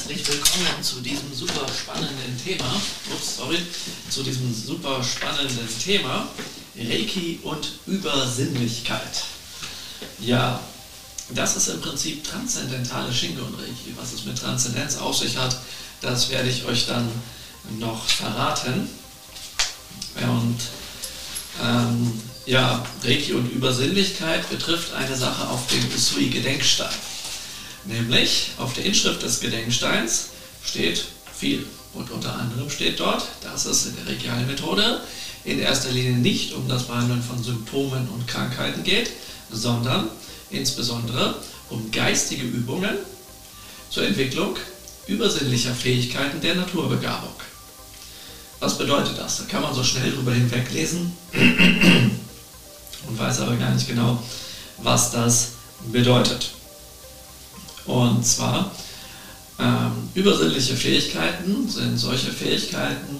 herzlich willkommen zu diesem super spannenden Thema. Ups, sorry, zu diesem super spannenden Thema Reiki und Übersinnlichkeit. Ja, das ist im Prinzip transzendentale Shingo und Reiki. Was es mit Transzendenz auf sich hat, das werde ich euch dann noch verraten. Und ähm, ja, Reiki und Übersinnlichkeit betrifft eine Sache auf dem Usui-Gedenkstein. Nämlich auf der Inschrift des Gedenksteins steht viel. Und unter anderem steht dort, dass es in der Regialmethode in erster Linie nicht um das Behandeln von Symptomen und Krankheiten geht, sondern insbesondere um geistige Übungen zur Entwicklung übersinnlicher Fähigkeiten der Naturbegabung. Was bedeutet das? Da kann man so schnell drüber hinweglesen und weiß aber gar nicht genau, was das bedeutet. Und zwar ähm, übersinnliche Fähigkeiten sind solche Fähigkeiten,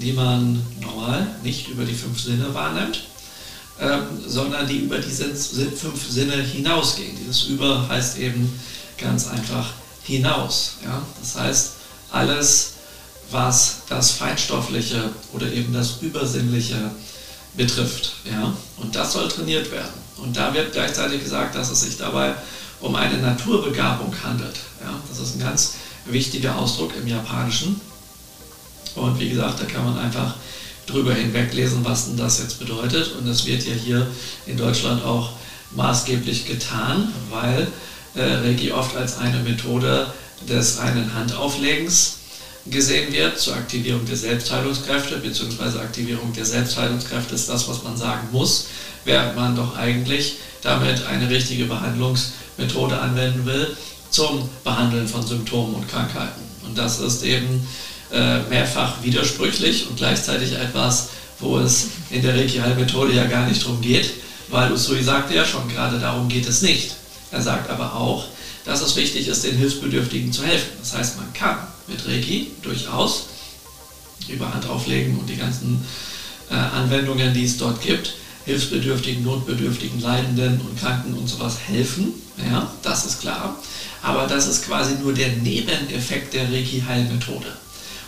die man normal nicht über die fünf Sinne wahrnimmt, ähm, sondern die über diese fünf Sinne hinausgehen. Dieses Über heißt eben ganz einfach hinaus. Ja? Das heißt, alles, was das Feinstoffliche oder eben das Übersinnliche betrifft. Ja? Und das soll trainiert werden. Und da wird gleichzeitig gesagt, dass es sich dabei um eine Naturbegabung handelt. Ja? Das ist ein ganz wichtiger Ausdruck im Japanischen. Und wie gesagt, da kann man einfach drüber hinweglesen, was denn das jetzt bedeutet. Und das wird ja hier in Deutschland auch maßgeblich getan, weil äh, Reiki oft als eine Methode des reinen Handauflegens gesehen wird zur Aktivierung der Selbstheilungskräfte, beziehungsweise Aktivierung der Selbstheilungskräfte ist das, was man sagen muss, während man doch eigentlich damit eine richtige Behandlungsmethode anwenden will zum Behandeln von Symptomen und Krankheiten. Und das ist eben äh, mehrfach widersprüchlich und gleichzeitig etwas, wo es in der Reiki-Heilmethode ja gar nicht darum geht, weil Usui sagte ja schon, gerade darum geht es nicht. Er sagt aber auch, dass es wichtig ist, den Hilfsbedürftigen zu helfen. Das heißt, man kann mit Reiki durchaus über Hand auflegen und die ganzen äh, Anwendungen, die es dort gibt, Hilfsbedürftigen, Notbedürftigen, Leidenden und Kranken und sowas helfen. Ja, das ist klar. Aber das ist quasi nur der Nebeneffekt der Reiki-Heilmethode.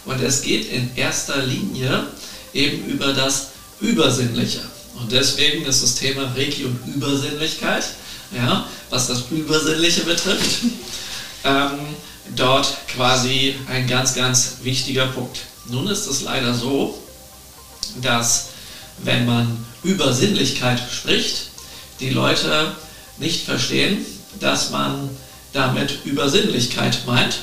Und es geht in erster Linie eben über das Übersinnliche. Und deswegen ist das Thema Reiki und Übersinnlichkeit, ja, was das Übersinnliche betrifft, ähm, dort quasi ein ganz, ganz wichtiger Punkt. Nun ist es leider so, dass wenn man über Sinnlichkeit spricht, die Leute nicht verstehen, dass man damit Übersinnlichkeit meint,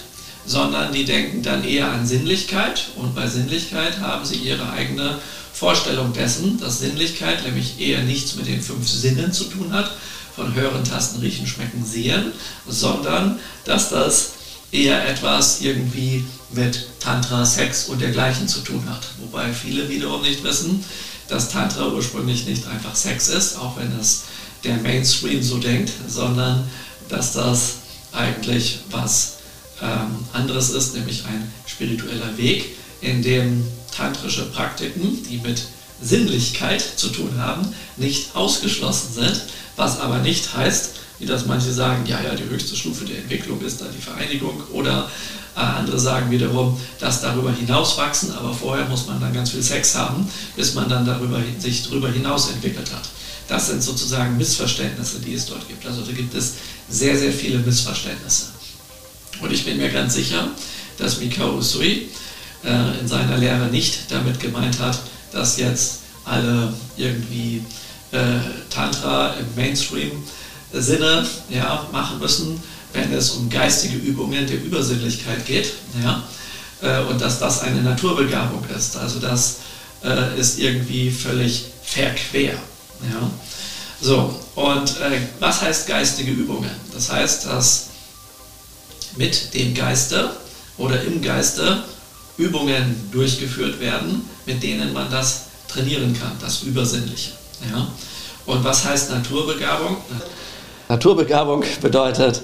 sondern die denken dann eher an Sinnlichkeit und bei Sinnlichkeit haben sie ihre eigene Vorstellung dessen, dass Sinnlichkeit nämlich eher nichts mit den fünf Sinnen zu tun hat, von Hören, Tasten, Riechen, Schmecken, Sehen, sondern dass das eher etwas irgendwie mit Tantra, Sex und dergleichen zu tun hat. Wobei viele wiederum nicht wissen, dass Tantra ursprünglich nicht einfach Sex ist, auch wenn das der Mainstream so denkt, sondern dass das eigentlich was ähm, anderes ist, nämlich ein spiritueller Weg, in dem tantrische Praktiken, die mit Sinnlichkeit zu tun haben, nicht ausgeschlossen sind, was aber nicht heißt, wie das manche sagen, ja, ja, die höchste Stufe der Entwicklung ist da die Vereinigung oder andere sagen wiederum, dass darüber hinaus wachsen, aber vorher muss man dann ganz viel Sex haben, bis man dann darüber, sich darüber hinaus entwickelt hat. Das sind sozusagen Missverständnisse, die es dort gibt. Also da gibt es sehr, sehr viele Missverständnisse. Und ich bin mir ganz sicher, dass Mikao Usui äh, in seiner Lehre nicht damit gemeint hat, dass jetzt alle irgendwie äh, Tantra im Mainstream-Sinne ja, machen müssen, wenn es um geistige Übungen der Übersinnlichkeit geht. Ja, äh, und dass das eine Naturbegabung ist. Also das äh, ist irgendwie völlig verquer. Ja. So, und äh, was heißt geistige Übungen? Das heißt, dass mit dem Geiste oder im Geiste Übungen durchgeführt werden, mit denen man das trainieren kann, das Übersinnliche. Ja? Und was heißt Naturbegabung? Naturbegabung bedeutet,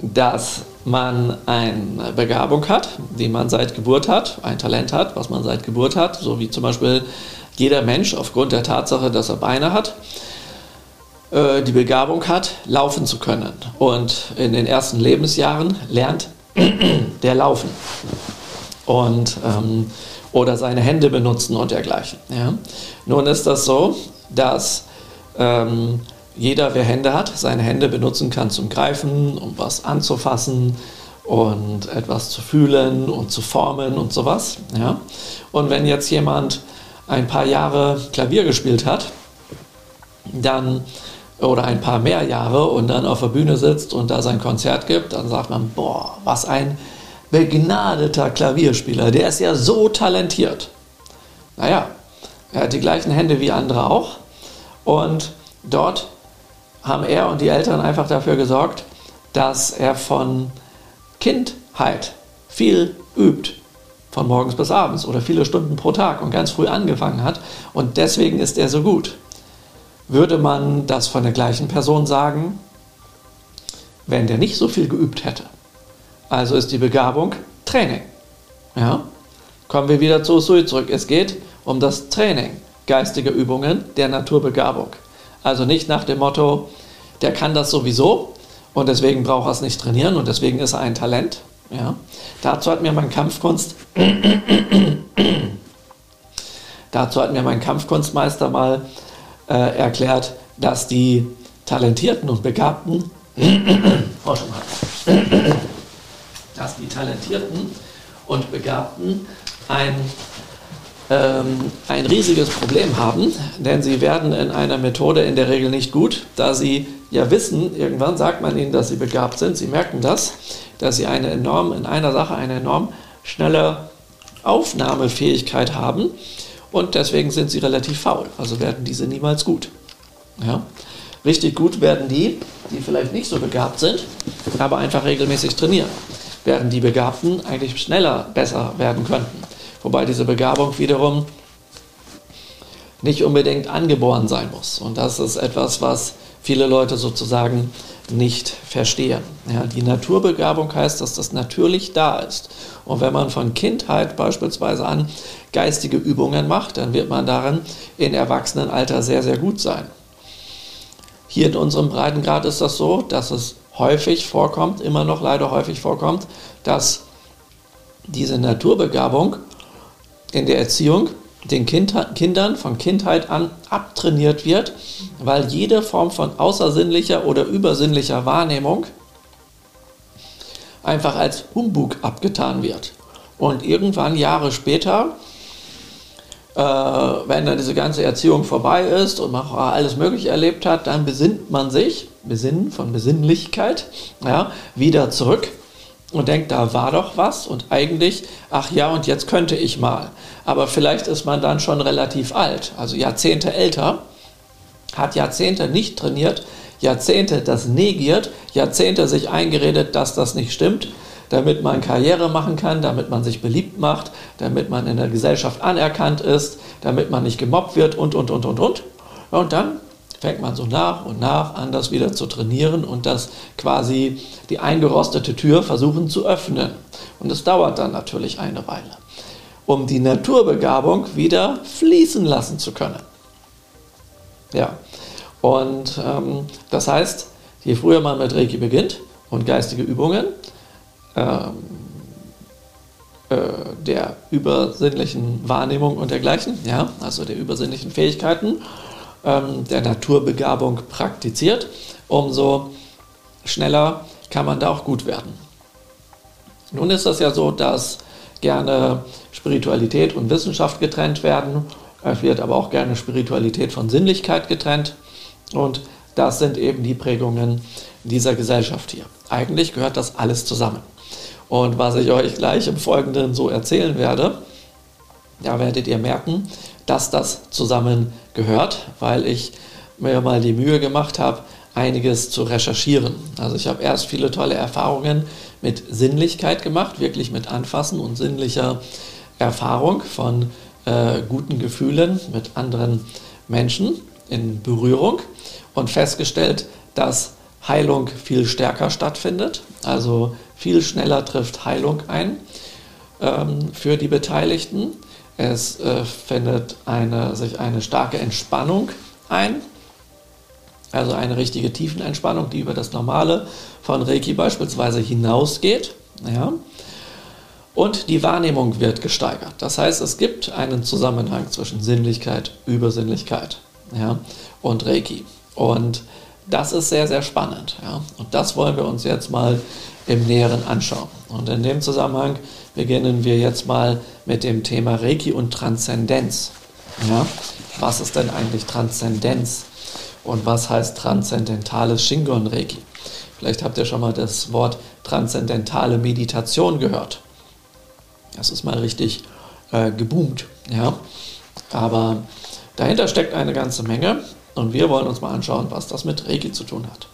dass man eine Begabung hat, die man seit Geburt hat, ein Talent hat, was man seit Geburt hat, so wie zum Beispiel jeder Mensch aufgrund der Tatsache, dass er Beine hat, äh, die Begabung hat, laufen zu können. Und in den ersten Lebensjahren lernt der Laufen und ähm, oder seine Hände benutzen und dergleichen. Ja? Nun ist das so, dass ähm, jeder, wer Hände hat, seine Hände benutzen kann zum Greifen, um was anzufassen und etwas zu fühlen und zu formen und sowas. Ja? Und wenn jetzt jemand ein paar Jahre Klavier gespielt hat, dann oder ein paar mehr Jahre und dann auf der Bühne sitzt und da sein Konzert gibt, dann sagt man, boah, was ein begnadeter Klavierspieler, der ist ja so talentiert. Naja, er hat die gleichen Hände wie andere auch und dort haben er und die Eltern einfach dafür gesorgt, dass er von Kindheit viel übt, von morgens bis abends oder viele Stunden pro Tag und ganz früh angefangen hat und deswegen ist er so gut. Würde man das von der gleichen Person sagen, wenn der nicht so viel geübt hätte? Also ist die Begabung Training. Ja? Kommen wir wieder zu Usui zurück. Es geht um das Training geistige Übungen der Naturbegabung. Also nicht nach dem Motto, der kann das sowieso und deswegen braucht er es nicht trainieren und deswegen ist er ein Talent. Ja? Dazu hat mir mein Kampfkunst dazu hat mir mein Kampfkunstmeister mal äh, erklärt, dass die Talentierten und Begabten, dass die Talentierten und Begabten ein, ähm, ein riesiges Problem haben, denn sie werden in einer Methode in der Regel nicht gut, da sie ja wissen, irgendwann sagt man ihnen, dass sie begabt sind, sie merken das, dass sie eine enorm, in einer Sache eine enorm schnelle Aufnahmefähigkeit haben und deswegen sind sie relativ faul, also werden diese niemals gut. Ja? Richtig gut werden die, die vielleicht nicht so begabt sind, aber einfach regelmäßig trainieren. Während die Begabten eigentlich schneller besser werden könnten. Wobei diese Begabung wiederum nicht unbedingt angeboren sein muss. Und das ist etwas, was viele Leute sozusagen nicht verstehen. Ja, die Naturbegabung heißt, dass das natürlich da ist. Und wenn man von Kindheit beispielsweise an geistige Übungen macht, dann wird man darin in Erwachsenenalter sehr, sehr gut sein. Hier in unserem Breitengrad ist das so, dass es häufig vorkommt, immer noch leider häufig vorkommt, dass diese Naturbegabung in der Erziehung den kind Kindern von Kindheit an abtrainiert wird, weil jede Form von außersinnlicher oder übersinnlicher Wahrnehmung einfach als Humbug abgetan wird. Und irgendwann Jahre später, äh, wenn dann diese ganze Erziehung vorbei ist und man alles Mögliche erlebt hat, dann besinnt man sich, Besinnen von Besinnlichkeit, ja, wieder zurück und denkt, da war doch was und eigentlich, ach ja, und jetzt könnte ich mal. Aber vielleicht ist man dann schon relativ alt, also Jahrzehnte älter, hat Jahrzehnte nicht trainiert, Jahrzehnte das negiert, Jahrzehnte sich eingeredet, dass das nicht stimmt, damit man Karriere machen kann, damit man sich beliebt macht, damit man in der Gesellschaft anerkannt ist, damit man nicht gemobbt wird und, und, und, und, und. Und dann fängt man so nach und nach an, das wieder zu trainieren und das quasi die eingerostete Tür versuchen zu öffnen. Und es dauert dann natürlich eine Weile, um die Naturbegabung wieder fließen lassen zu können. Ja, und ähm, das heißt, je früher man mit Reiki beginnt und geistige Übungen ähm, äh, der übersinnlichen Wahrnehmung und dergleichen, ja, also der übersinnlichen Fähigkeiten, ähm, der Naturbegabung praktiziert, umso schneller kann man da auch gut werden. Nun ist das ja so, dass gerne Spiritualität und Wissenschaft getrennt werden. Es wird aber auch gerne Spiritualität von Sinnlichkeit getrennt. Und das sind eben die Prägungen dieser Gesellschaft hier. Eigentlich gehört das alles zusammen. Und was ich euch gleich im Folgenden so erzählen werde, da werdet ihr merken, dass das zusammengehört, weil ich mir mal die Mühe gemacht habe, einiges zu recherchieren. Also ich habe erst viele tolle Erfahrungen mit Sinnlichkeit gemacht, wirklich mit Anfassen und sinnlicher Erfahrung von äh, guten Gefühlen mit anderen Menschen in Berührung und festgestellt, dass Heilung viel stärker stattfindet, also viel schneller trifft Heilung ein ähm, für die Beteiligten. Es äh, findet eine, sich eine starke Entspannung ein, also eine richtige Tiefenentspannung, die über das Normale von Reiki beispielsweise hinausgeht. Ja? Und die Wahrnehmung wird gesteigert. Das heißt, es gibt einen Zusammenhang zwischen Sinnlichkeit, Übersinnlichkeit ja, und Reiki. Und das ist sehr, sehr spannend. Ja. Und das wollen wir uns jetzt mal im Näheren anschauen. Und in dem Zusammenhang beginnen wir jetzt mal mit dem Thema Reiki und Transzendenz. Ja. Was ist denn eigentlich Transzendenz? Und was heißt transzendentales Shingon Reiki? Vielleicht habt ihr schon mal das Wort transzendentale Meditation gehört. Das ist mal richtig äh, geboomt. Ja? Aber dahinter steckt eine ganze Menge und wir wollen uns mal anschauen, was das mit Reiki zu tun hat.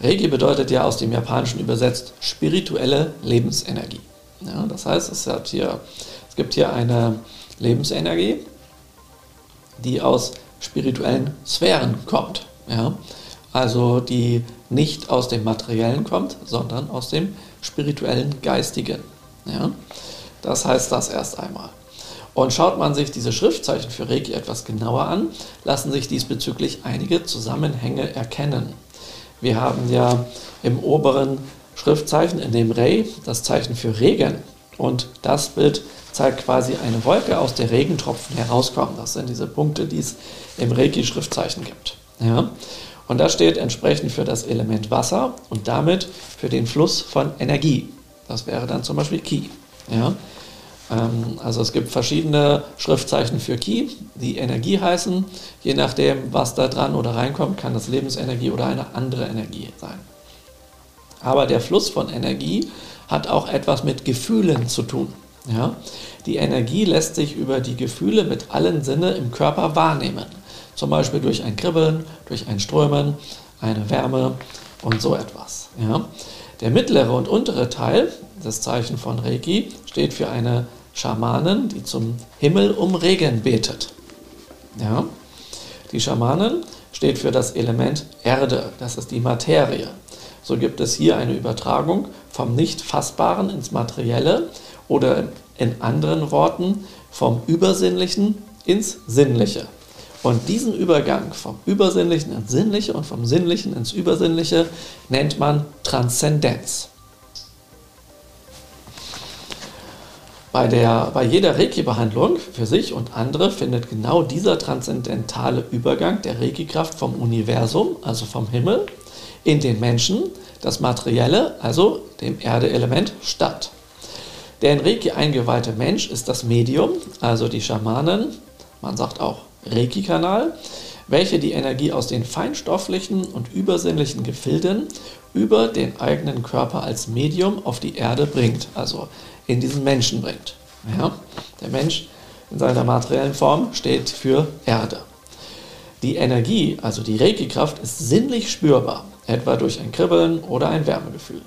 Reiki bedeutet ja aus dem Japanischen übersetzt spirituelle Lebensenergie. Ja, das heißt, es, hat hier, es gibt hier eine Lebensenergie, die aus spirituellen Sphären kommt. Ja? Also die nicht aus dem Materiellen kommt, sondern aus dem spirituellen Geistigen. Ja? Das heißt das erst einmal. Und schaut man sich diese Schriftzeichen für Reiki etwas genauer an, lassen sich diesbezüglich einige Zusammenhänge erkennen. Wir haben ja im oberen Schriftzeichen in dem Rei das Zeichen für Regen und das Bild zeigt quasi eine Wolke, aus der Regentropfen herauskommen. Das sind diese Punkte, die es im Reiki-Schriftzeichen gibt. Ja? Und das steht entsprechend für das Element Wasser und damit für den Fluss von Energie. Das wäre dann zum Beispiel Ki. Ja? Ähm, also es gibt verschiedene Schriftzeichen für Ki, die Energie heißen. Je nachdem, was da dran oder reinkommt, kann das Lebensenergie oder eine andere Energie sein. Aber der Fluss von Energie hat auch etwas mit Gefühlen zu tun. Ja? Die Energie lässt sich über die Gefühle mit allen Sinne im Körper wahrnehmen. Zum Beispiel durch ein Kribbeln, durch ein Strömen, eine Wärme und so etwas. Ja? Der mittlere und untere Teil, das Zeichen von Reiki, steht für eine Schamanin, die zum Himmel um Regen betet. Ja? Die Schamanin steht für das Element Erde, das ist die Materie. So gibt es hier eine Übertragung vom Nicht-Fassbaren ins Materielle oder in anderen Worten vom Übersinnlichen ins Sinnliche. Und diesen Übergang vom Übersinnlichen ins Sinnliche und vom Sinnlichen ins Übersinnliche nennt man Transzendenz. Bei, der, bei jeder Reiki-Behandlung für sich und andere findet genau dieser transzendentale Übergang der Reiki-Kraft vom Universum, also vom Himmel, in den Menschen, das Materielle, also dem Erdeelement, statt. Der in Reiki eingeweihte Mensch ist das Medium, also die Schamanen, man sagt auch Reiki-Kanal, welche die Energie aus den feinstofflichen und übersinnlichen Gefilden über den eigenen Körper als Medium auf die Erde bringt, also in diesen Menschen bringt. Ja? Der Mensch in seiner materiellen Form steht für Erde. Die Energie, also die Reiki-Kraft, ist sinnlich spürbar, etwa durch ein Kribbeln oder ein Wärmegefühl.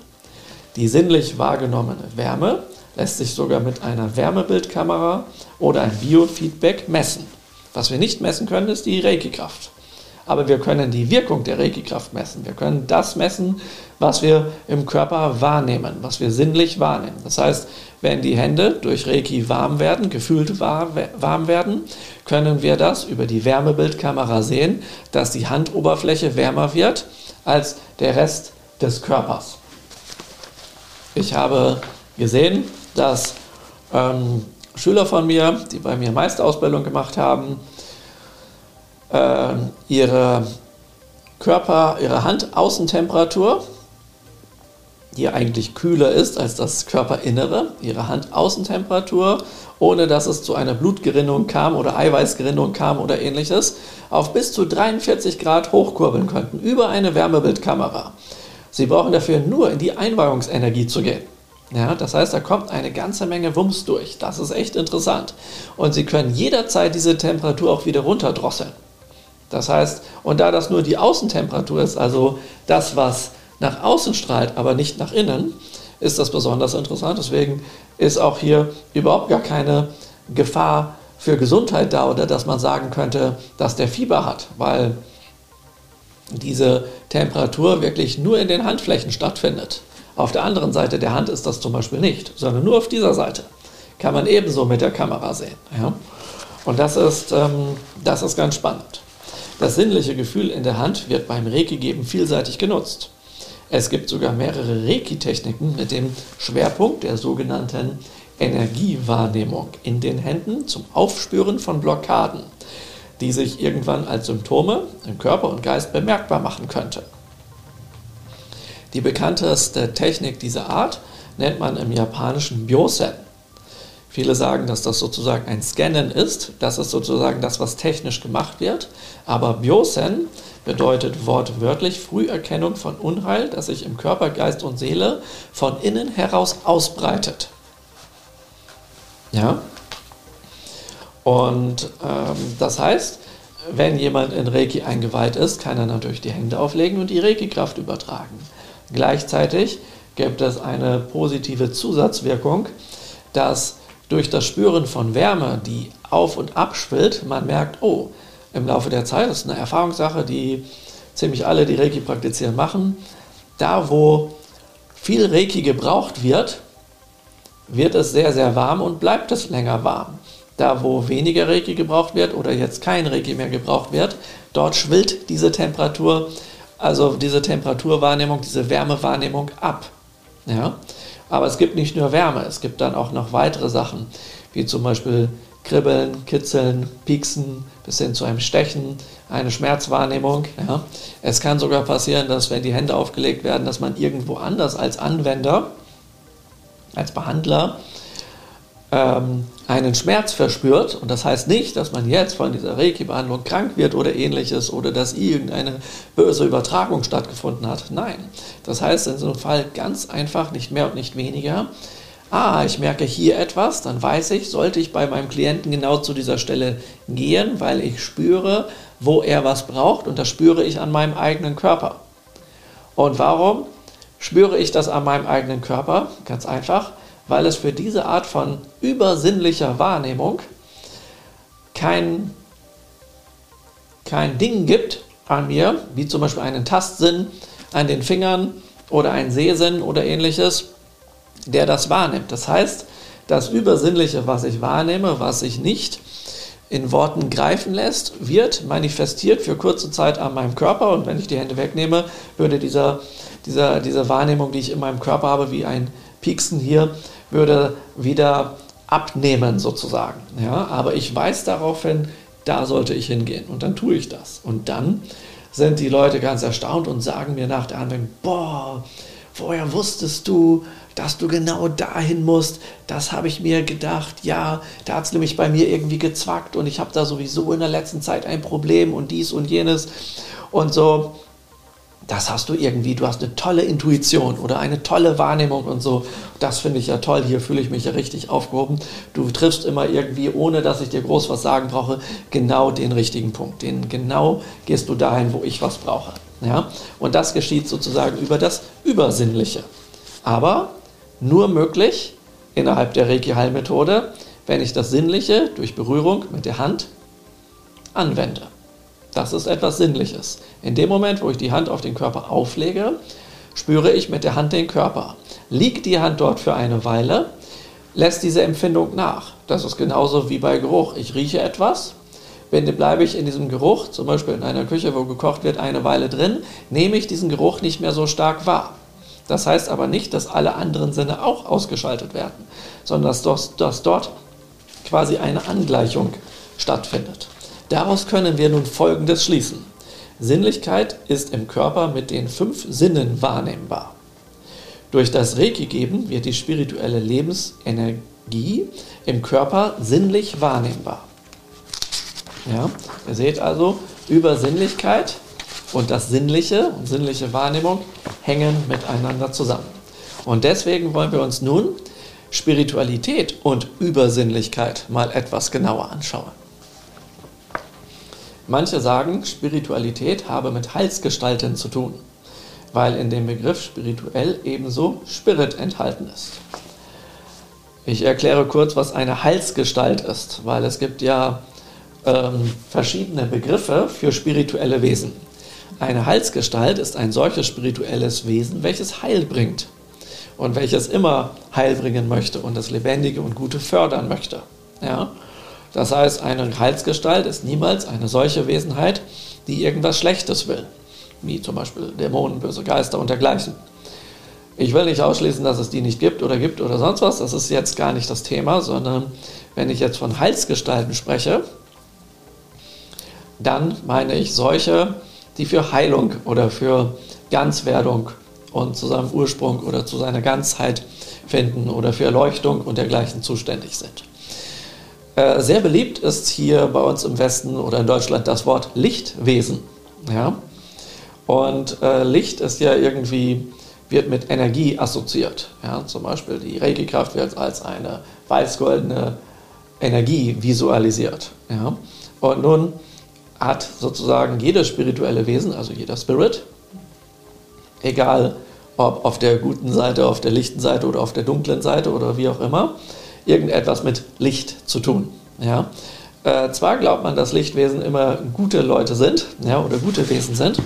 Die sinnlich wahrgenommene Wärme lässt sich sogar mit einer Wärmebildkamera oder ein Biofeedback messen. Was wir nicht messen können, ist die Reiki-Kraft. Aber wir können die Wirkung der Reiki-Kraft messen. Wir können das messen, was wir im Körper wahrnehmen, was wir sinnlich wahrnehmen. Das heißt, wenn die Hände durch Reiki warm werden, gefühlt warm werden, können wir das über die Wärmebildkamera sehen, dass die Handoberfläche wärmer wird als der Rest des Körpers. Ich habe gesehen, dass ähm, Schüler von mir, die bei mir Meisterausbildung gemacht haben, äh, ihre Körper, ihre Handaußentemperatur, die eigentlich kühler ist als das Körperinnere, ihre Handaußentemperatur, ohne dass es zu einer Blutgerinnung kam oder Eiweißgerinnung kam oder ähnliches, auf bis zu 43 Grad hochkurbeln könnten über eine Wärmebildkamera. Sie brauchen dafür nur in die Einweihungsenergie zu gehen. Ja, das heißt, da kommt eine ganze Menge Wumms durch. Das ist echt interessant. Und Sie können jederzeit diese Temperatur auch wieder runterdrosseln. Das heißt, und da das nur die Außentemperatur ist, also das, was nach außen strahlt, aber nicht nach innen, ist das besonders interessant. Deswegen ist auch hier überhaupt gar keine Gefahr für Gesundheit da oder dass man sagen könnte, dass der Fieber hat, weil diese Temperatur wirklich nur in den Handflächen stattfindet. Auf der anderen Seite der Hand ist das zum Beispiel nicht, sondern nur auf dieser Seite. Kann man ebenso mit der Kamera sehen. Ja? Und das ist, ähm, das ist ganz spannend. Das sinnliche Gefühl in der Hand wird beim Reiki-Geben vielseitig genutzt. Es gibt sogar mehrere Reiki-Techniken mit dem Schwerpunkt der sogenannten Energiewahrnehmung in den Händen zum Aufspüren von Blockaden, die sich irgendwann als Symptome im Körper und Geist bemerkbar machen könnte. Die bekannteste Technik dieser Art nennt man im japanischen Byosen. Viele sagen, dass das sozusagen ein Scannen ist. Das ist sozusagen das, was technisch gemacht wird. Aber Byosen bedeutet wortwörtlich Früherkennung von Unheil, das sich im Körper, Geist und Seele von innen heraus ausbreitet. Ja? Und ähm, das heißt, wenn jemand in Reiki eingeweiht ist, kann er natürlich die Hände auflegen und die Reiki-Kraft übertragen. Gleichzeitig gibt es eine positive Zusatzwirkung, dass durch das Spüren von Wärme, die auf und ab schwillt, man merkt, oh, im Laufe der Zeit, das ist eine Erfahrungssache, die ziemlich alle, die Reiki praktizieren, machen, da wo viel Reiki gebraucht wird, wird es sehr, sehr warm und bleibt es länger warm. Da wo weniger Reiki gebraucht wird oder jetzt kein Reiki mehr gebraucht wird, dort schwillt diese Temperatur, also diese Temperaturwahrnehmung, diese Wärmewahrnehmung ab. Ja? Aber es gibt nicht nur Wärme, es gibt dann auch noch weitere Sachen, wie zum Beispiel Kribbeln, Kitzeln, Pieksen bis hin zu einem Stechen, eine Schmerzwahrnehmung. Ja. Es kann sogar passieren, dass wenn die Hände aufgelegt werden, dass man irgendwo anders als Anwender, als Behandler ähm, einen Schmerz verspürt. Und das heißt nicht, dass man jetzt von dieser Reiki-Behandlung krank wird oder ähnliches oder dass irgendeine böse Übertragung stattgefunden hat. Nein, das heißt in so einem Fall ganz einfach, nicht mehr und nicht weniger. Ah, ich merke hier etwas, dann weiß ich, sollte ich bei meinem Klienten genau zu dieser Stelle gehen, weil ich spüre, wo er was braucht und das spüre ich an meinem eigenen Körper. Und warum spüre ich das an meinem eigenen Körper? Ganz einfach, weil es für diese Art von übersinnlicher Wahrnehmung kein, kein Ding gibt an mir, wie zum Beispiel einen Tastsinn an den Fingern oder einen Sehsinn oder ähnliches, der das wahrnimmt. Das heißt, das Übersinnliche, was ich wahrnehme, was ich nicht in Worten greifen lässt, wird manifestiert für kurze Zeit an meinem Körper und wenn ich die Hände wegnehme, würde dieser, dieser, diese Wahrnehmung, die ich in meinem Körper habe, wie ein Pieksen hier, würde wieder abnehmen sozusagen. Ja, aber ich weiß daraufhin, da sollte ich hingehen und dann tue ich das. Und dann sind die Leute ganz erstaunt und sagen mir nach der Anwendung, boah, woher wusstest du, dass du genau dahin musst? Das habe ich mir gedacht, ja, da hat es nämlich bei mir irgendwie gezwackt und ich habe da sowieso in der letzten Zeit ein Problem und dies und jenes und so das hast du irgendwie, du hast eine tolle Intuition oder eine tolle Wahrnehmung und so. Das finde ich ja toll, hier fühle ich mich ja richtig aufgehoben. Du triffst immer irgendwie, ohne dass ich dir groß was sagen brauche, genau den richtigen Punkt. Den genau gehst du dahin, wo ich was brauche. Ja? Und das geschieht sozusagen über das Übersinnliche. Aber nur möglich innerhalb der Reiki-Heilmethode, wenn ich das Sinnliche durch Berührung mit der Hand anwende. Das ist etwas Sinnliches. In dem Moment, wo ich die Hand auf den Körper auflege, spüre ich mit der Hand den Körper. Liegt die Hand dort für eine Weile, lässt diese Empfindung nach. Das ist genauso wie bei Geruch. Ich rieche etwas, wenn bleibe ich in diesem Geruch, zum Beispiel in einer Küche, wo gekocht wird, eine Weile drin, nehme ich diesen Geruch nicht mehr so stark wahr. Das heißt aber nicht, dass alle anderen Sinne auch ausgeschaltet werden, sondern dass, dass dort quasi eine Angleichung stattfindet. Daraus können wir nun Folgendes schließen. Sinnlichkeit ist im Körper mit den fünf Sinnen wahrnehmbar. Durch das Reiki-Geben wird die spirituelle Lebensenergie im Körper sinnlich wahrnehmbar. Ja, ihr seht also, Übersinnlichkeit und das Sinnliche und sinnliche Wahrnehmung hängen miteinander zusammen. Und deswegen wollen wir uns nun Spiritualität und Übersinnlichkeit mal etwas genauer anschauen. Manche sagen, Spiritualität habe mit Heilsgestalten zu tun, weil in dem Begriff spirituell ebenso Spirit enthalten ist. Ich erkläre kurz, was eine Heilsgestalt ist, weil es gibt ja ähm, verschiedene Begriffe für spirituelle Wesen. Eine Heilsgestalt ist ein solches spirituelles Wesen, welches Heil bringt und welches immer Heil bringen möchte und das Lebendige und Gute fördern möchte. Ja? Das heißt, eine Heilsgestalt ist niemals eine solche Wesenheit, die irgendwas Schlechtes will. wie zum Beispiel Dämonen, böse Geister und dergleichen. Ich will nicht ausschließen, dass es die nicht gibt oder gibt oder sonst was. Das ist jetzt gar nicht das Thema, sondern wenn ich jetzt von Heilsgestalten spreche, dann meine ich solche, die für Heilung oder für Ganzwerdung und zu seinem Ursprung oder zu seiner Ganzheit finden oder für Erleuchtung und dergleichen zuständig sind. Äh, sehr beliebt ist hier bei uns im Westen oder in Deutschland das Wort Lichtwesen. Ja? Und äh, Licht ist ja irgendwie, wird mit Energie assoziiert. Ja? Zum Beispiel die Reiki-Kraft wird als eine weiß-goldene Energie visualisiert. Ja? Und nun hat sozusagen jedes spirituelle Wesen, also jeder Spirit, egal ob auf der guten Seite, auf der lichten Seite oder auf der dunklen Seite oder wie auch immer, irgendetwas mit Licht zu tun. Ja? Äh, zwar glaubt man, dass Lichtwesen immer gute Leute sind ja, oder gute Wesen sind,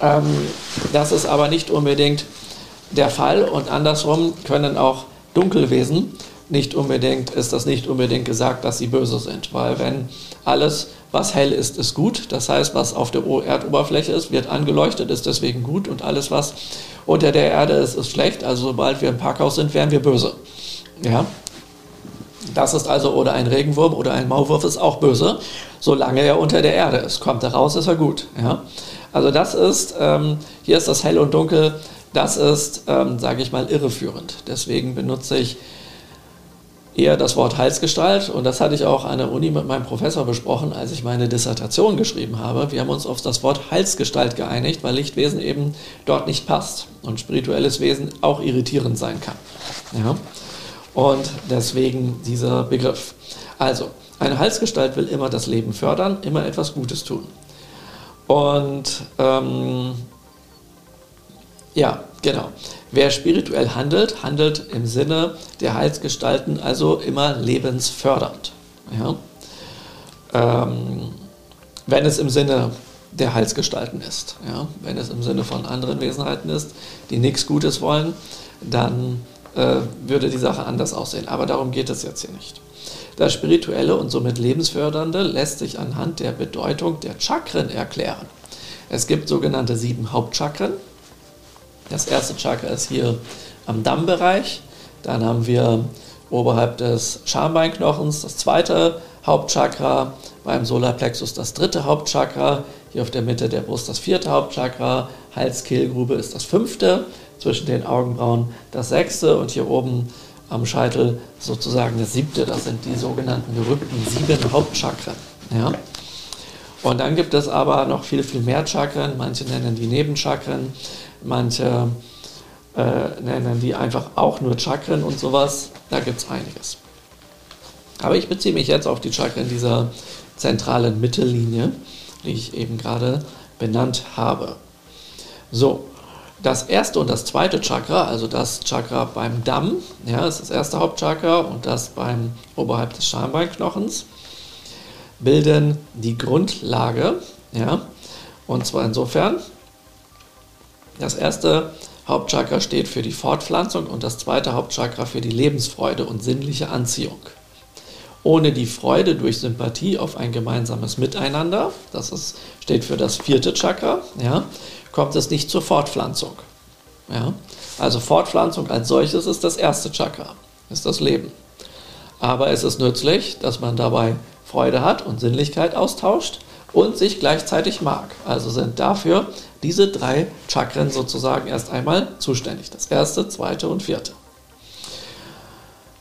ähm, das ist aber nicht unbedingt der Fall und andersrum können auch Dunkelwesen nicht unbedingt, ist das nicht unbedingt gesagt, dass sie böse sind, weil wenn alles was hell ist, ist gut. Das heißt, was auf der Erdoberfläche ist, wird angeleuchtet, ist deswegen gut. Und alles, was unter der Erde ist, ist schlecht. Also sobald wir im Parkhaus sind, wären wir böse. Ja? Das ist also, oder ein Regenwurm oder ein Maulwurf ist auch böse, solange er unter der Erde ist. Kommt er raus, ist er gut. Ja? Also das ist, ähm, hier ist das Hell und Dunkel, das ist, ähm, sage ich mal, irreführend. Deswegen benutze ich eher das Wort Heilsgestalt und das hatte ich auch an der Uni mit meinem Professor besprochen, als ich meine Dissertation geschrieben habe. Wir haben uns auf das Wort Heilsgestalt geeinigt, weil Lichtwesen eben dort nicht passt und spirituelles Wesen auch irritierend sein kann. Ja? Und deswegen dieser Begriff. Also, eine Heilsgestalt will immer das Leben fördern, immer etwas Gutes tun. Und ähm, ja, genau. Wer spirituell handelt, handelt im Sinne der Heilsgestalten, also immer lebensfördernd. Ja? Ähm, wenn es im Sinne der Heilsgestalten ist. Ja? Wenn es im Sinne von anderen Wesenheiten ist, die nichts Gutes wollen, dann äh, würde die Sache anders aussehen. Aber darum geht es jetzt hier nicht. Das Spirituelle und somit Lebensfördernde lässt sich anhand der Bedeutung der Chakren erklären. Es gibt sogenannte sieben Hauptchakren. Das erste Chakra ist hier am Dammbereich. Dann haben wir oberhalb des Schambeinknochens das zweite Hauptchakra, beim Solarplexus das dritte Hauptchakra, hier auf der Mitte der Brust das vierte Hauptchakra, Hals-Kehlgrube ist das fünfte, zwischen den Augenbrauen das sechste und hier oben am Scheitel sozusagen das siebte. Das sind die sogenannten gerückten sieben Hauptchakren. Ja? Und dann gibt es aber noch viel, viel mehr Chakren, manche nennen die Nebenchakren. Manche äh, nennen die einfach auch nur Chakren und sowas. Da gibt es einiges. Aber ich beziehe mich jetzt auf die Chakren dieser zentralen Mittellinie, die ich eben gerade benannt habe. So, das erste und das zweite Chakra, also das Chakra beim Damm, ja, ist das erste Hauptchakra und das beim oberhalb des Schambeinknochens, bilden die Grundlage, ja, und zwar insofern, das erste Hauptchakra steht für die Fortpflanzung und das zweite Hauptchakra für die Lebensfreude und sinnliche Anziehung. Ohne die Freude durch Sympathie auf ein gemeinsames Miteinander, das ist, steht für das vierte Chakra, ja, kommt es nicht zur Fortpflanzung. Ja. Also Fortpflanzung als solches ist das erste Chakra, ist das Leben. Aber es ist nützlich, dass man dabei Freude hat und Sinnlichkeit austauscht und sich gleichzeitig mag. Also sind dafür diese drei Chakren sozusagen erst einmal zuständig. Das erste, zweite und vierte.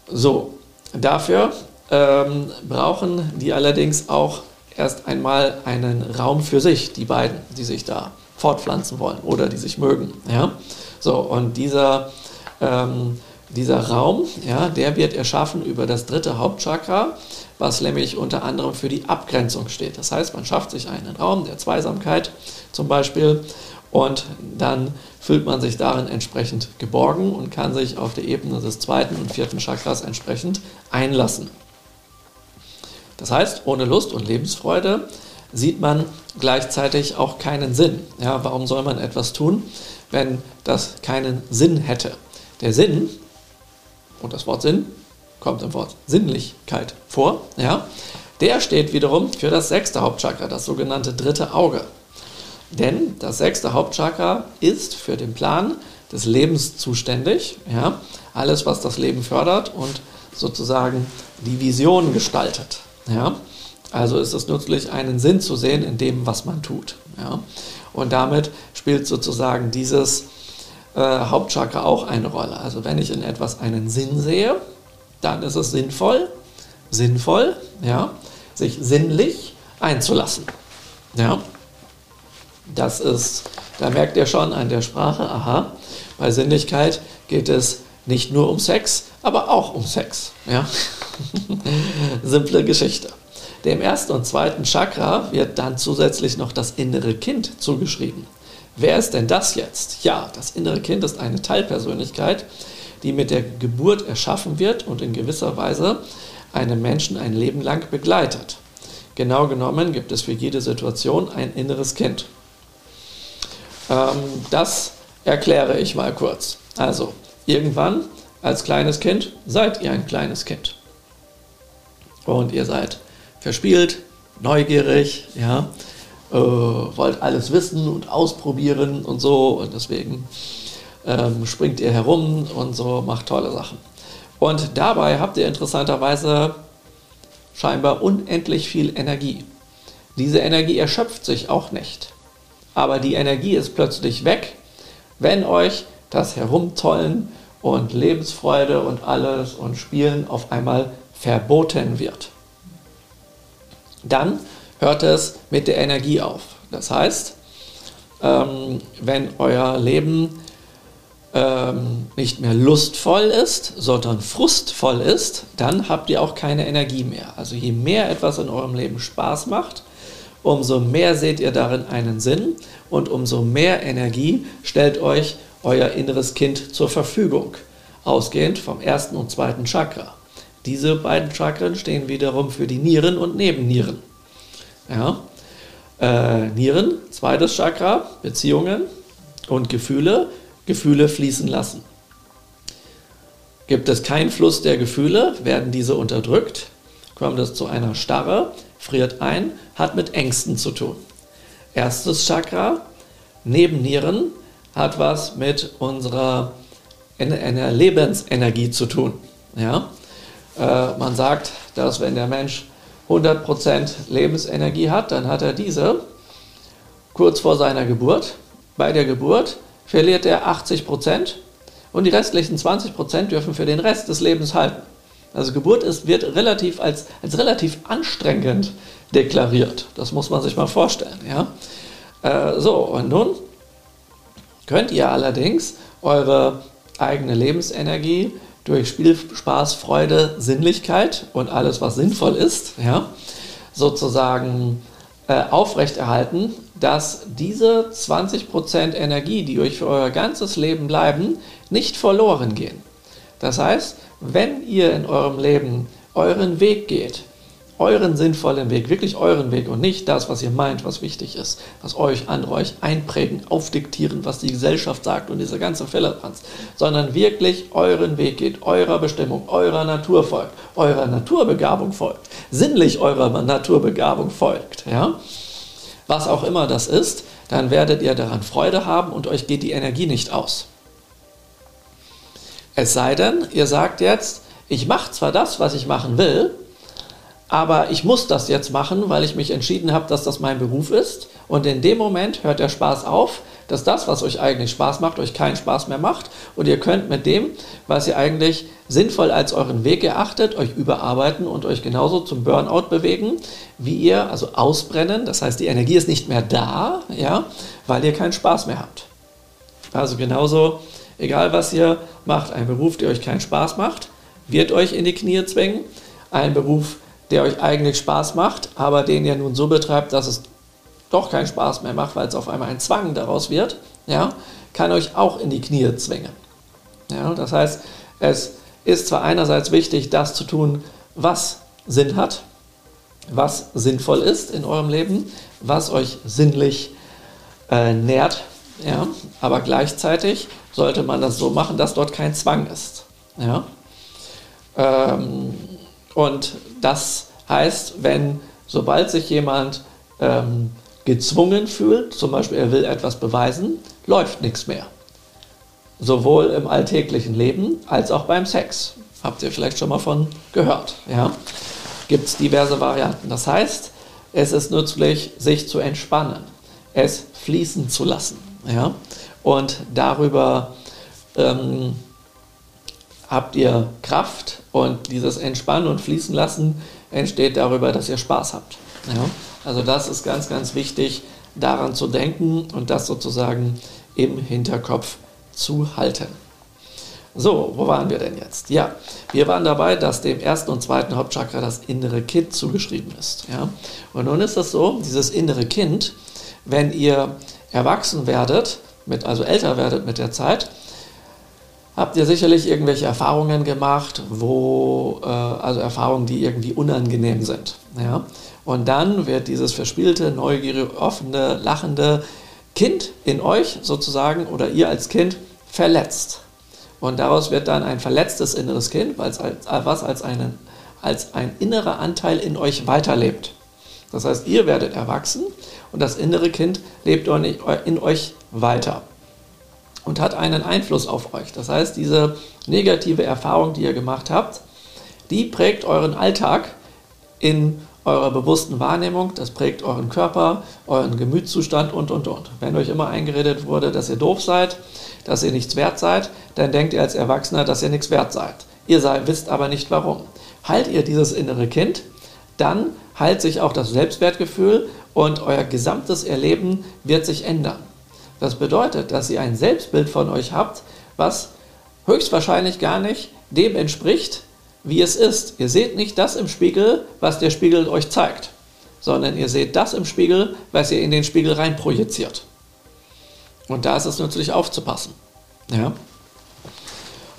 So, dafür ähm, brauchen die allerdings auch erst einmal einen Raum für sich, die beiden, die sich da fortpflanzen wollen oder die sich mögen. Ja? So, und dieser, ähm, dieser Raum, ja, der wird erschaffen über das dritte Hauptchakra was nämlich unter anderem für die Abgrenzung steht. Das heißt, man schafft sich einen Raum der Zweisamkeit zum Beispiel und dann fühlt man sich darin entsprechend geborgen und kann sich auf der Ebene des zweiten und vierten Chakras entsprechend einlassen. Das heißt, ohne Lust und Lebensfreude sieht man gleichzeitig auch keinen Sinn. Ja, warum soll man etwas tun, wenn das keinen Sinn hätte? Der Sinn, und das Wort Sinn kommt im Wort Sinnlichkeit vor, ja, der steht wiederum für das sechste Hauptchakra, das sogenannte dritte Auge. Denn das sechste Hauptchakra ist für den Plan des Lebens zuständig. Ja? Alles, was das Leben fördert und sozusagen die Vision gestaltet. Ja? Also ist es nützlich, einen Sinn zu sehen in dem, was man tut. Ja? Und damit spielt sozusagen dieses äh, Hauptchakra auch eine Rolle. Also wenn ich in etwas einen Sinn sehe, dann ist es sinnvoll, sinnvoll, ja, sich sinnlich einzulassen. Ja? Das ist, da merkt ihr schon an der Sprache, aha, bei Sinnlichkeit geht es nicht nur um Sex, aber auch um Sex. Ja? Simple Geschichte. Dem ersten und zweiten Chakra wird dann zusätzlich noch das innere Kind zugeschrieben. Wer ist denn das jetzt? Ja, das innere Kind ist eine Teilpersönlichkeit, die mit der Geburt erschaffen wird und in gewisser Weise einen Menschen ein Leben lang begleitet. Genau genommen gibt es für jede Situation ein inneres Kind. Ähm, das erkläre ich mal kurz. Also, irgendwann als kleines Kind seid ihr ein kleines Kind. Und ihr seid verspielt, neugierig, ja, äh, wollt alles wissen und ausprobieren und so. Und deswegen ähm, springt ihr herum und so, macht tolle Sachen. Und dabei habt ihr interessanterweise scheinbar unendlich viel Energie. Diese Energie erschöpft sich auch nicht. Aber die Energie ist plötzlich weg, wenn euch das Herumtollen und Lebensfreude und alles und Spielen auf einmal verboten wird. Dann hört es mit der Energie auf. Das heißt, ähm, wenn euer Leben ähm, nicht mehr lustvoll ist, sondern frustvoll ist, dann habt ihr auch keine Energie mehr. Also je mehr etwas in eurem Leben Spaß macht, umso mehr seht ihr darin einen Sinn und umso mehr Energie stellt euch euer inneres Kind zur Verfügung, ausgehend vom ersten und zweiten Chakra. Diese beiden Chakren stehen wiederum für die Nieren und Nebennieren. Ja? Äh, Nieren, zweites Chakra, Beziehungen und Gefühle, Gefühle fließen lassen. Gibt es keinen Fluss der Gefühle, werden diese unterdrückt, kommt es zu einer Starre, friert ein, hat mit Ängsten zu tun. Erstes Chakra, Nebennieren, hat was mit unserer einer Lebensenergie zu tun. Ja? Äh, man sagt, dass wenn der Mensch 100% Lebensenergie hat, dann hat er diese kurz vor seiner Geburt. Bei der Geburt verliert er 80% und die restlichen 20% dürfen für den Rest des Lebens halten. Also Geburt ist, wird relativ als, als relativ anstrengend deklariert. Das muss man sich mal vorstellen. Ja? Äh, so, und nun könnt ihr allerdings eure eigene Lebensenergie durch Spiel, Spaß, Freude, Sinnlichkeit und alles, was sinnvoll ist, ja, sozusagen äh, aufrechterhalten, dass diese 20% Energie, die euch für euer ganzes Leben bleiben, nicht verloren gehen. Das heißt, wenn ihr in eurem Leben euren Weg geht, euren sinnvollen Weg, wirklich euren Weg und nicht das, was ihr meint, was wichtig ist, was euch, andere euch einprägen, aufdiktieren, was die Gesellschaft sagt und dieser ganze Fillertanz, sondern wirklich euren Weg geht, eurer Bestimmung, eurer Natur folgt, eurer Naturbegabung folgt, sinnlich eurer Naturbegabung folgt, ja, was auch immer das ist, dann werdet ihr daran Freude haben und euch geht die Energie nicht aus. Es sei denn, ihr sagt jetzt, ich mache zwar das, was ich machen will, aber ich muss das jetzt machen, weil ich mich entschieden habe, dass das mein Beruf ist. Und in dem Moment hört der Spaß auf, dass das, was euch eigentlich Spaß macht, euch keinen Spaß mehr macht. Und ihr könnt mit dem, was ihr eigentlich sinnvoll als euren Weg erachtet, euch überarbeiten und euch genauso zum Burnout bewegen, wie ihr, also ausbrennen. Das heißt, die Energie ist nicht mehr da, ja, weil ihr keinen Spaß mehr habt. Also genauso, egal was ihr macht, ein Beruf, der euch keinen Spaß macht, wird euch in die Knie zwingen. Ein Beruf, der euch eigentlich Spaß macht, aber den ihr nun so betreibt, dass es doch keinen Spaß mehr macht, weil es auf einmal ein Zwang daraus wird, ja, kann euch auch in die Knie zwingen. Ja, das heißt, es ist zwar einerseits wichtig, das zu tun, was Sinn hat, was sinnvoll ist in eurem Leben, was euch sinnlich äh, nährt, ja, aber gleichzeitig sollte man das so machen, dass dort kein Zwang ist. Ja. Ähm, und das heißt, wenn, sobald sich jemand ähm, gezwungen fühlt, zum Beispiel er will etwas beweisen, läuft nichts mehr. Sowohl im alltäglichen Leben als auch beim Sex. Habt ihr vielleicht schon mal von gehört. Ja? Gibt es diverse Varianten. Das heißt, es ist nützlich, sich zu entspannen, es fließen zu lassen. Ja? Und darüber ähm, habt ihr Kraft und dieses Entspannen und Fließen lassen entsteht darüber, dass ihr Spaß habt. Ja? Also das ist ganz, ganz wichtig, daran zu denken und das sozusagen im Hinterkopf zu halten. So, wo waren wir denn jetzt? Ja, wir waren dabei, dass dem ersten und zweiten Hauptchakra das innere Kind zugeschrieben ist. Ja? Und nun ist es so, dieses innere Kind, wenn ihr erwachsen werdet, mit, also älter werdet mit der Zeit, habt ihr sicherlich irgendwelche Erfahrungen gemacht, wo, äh, also Erfahrungen, die irgendwie unangenehm sind. Ja? Und dann wird dieses verspielte, neugierige, offene, lachende Kind in euch sozusagen oder ihr als Kind verletzt. Und daraus wird dann ein verletztes inneres Kind, was als, was als, einen, als ein innerer Anteil in euch weiterlebt. Das heißt, ihr werdet erwachsen und das innere Kind lebt in euch weiter und hat einen Einfluss auf euch. Das heißt, diese negative Erfahrung, die ihr gemacht habt, die prägt euren Alltag in eurer bewussten Wahrnehmung, das prägt euren Körper, euren Gemütszustand und, und, und. Wenn euch immer eingeredet wurde, dass ihr doof seid, dass ihr nichts wert seid, dann denkt ihr als Erwachsener, dass ihr nichts wert seid. Ihr seid, wisst aber nicht warum. Heilt ihr dieses innere Kind, dann heilt sich auch das Selbstwertgefühl und euer gesamtes Erleben wird sich ändern. Das bedeutet, dass ihr ein Selbstbild von euch habt, was höchstwahrscheinlich gar nicht dem entspricht, wie es ist. Ihr seht nicht das im Spiegel, was der Spiegel euch zeigt, sondern ihr seht das im Spiegel, was ihr in den Spiegel rein projiziert. Und da ist es nützlich aufzupassen. Ja?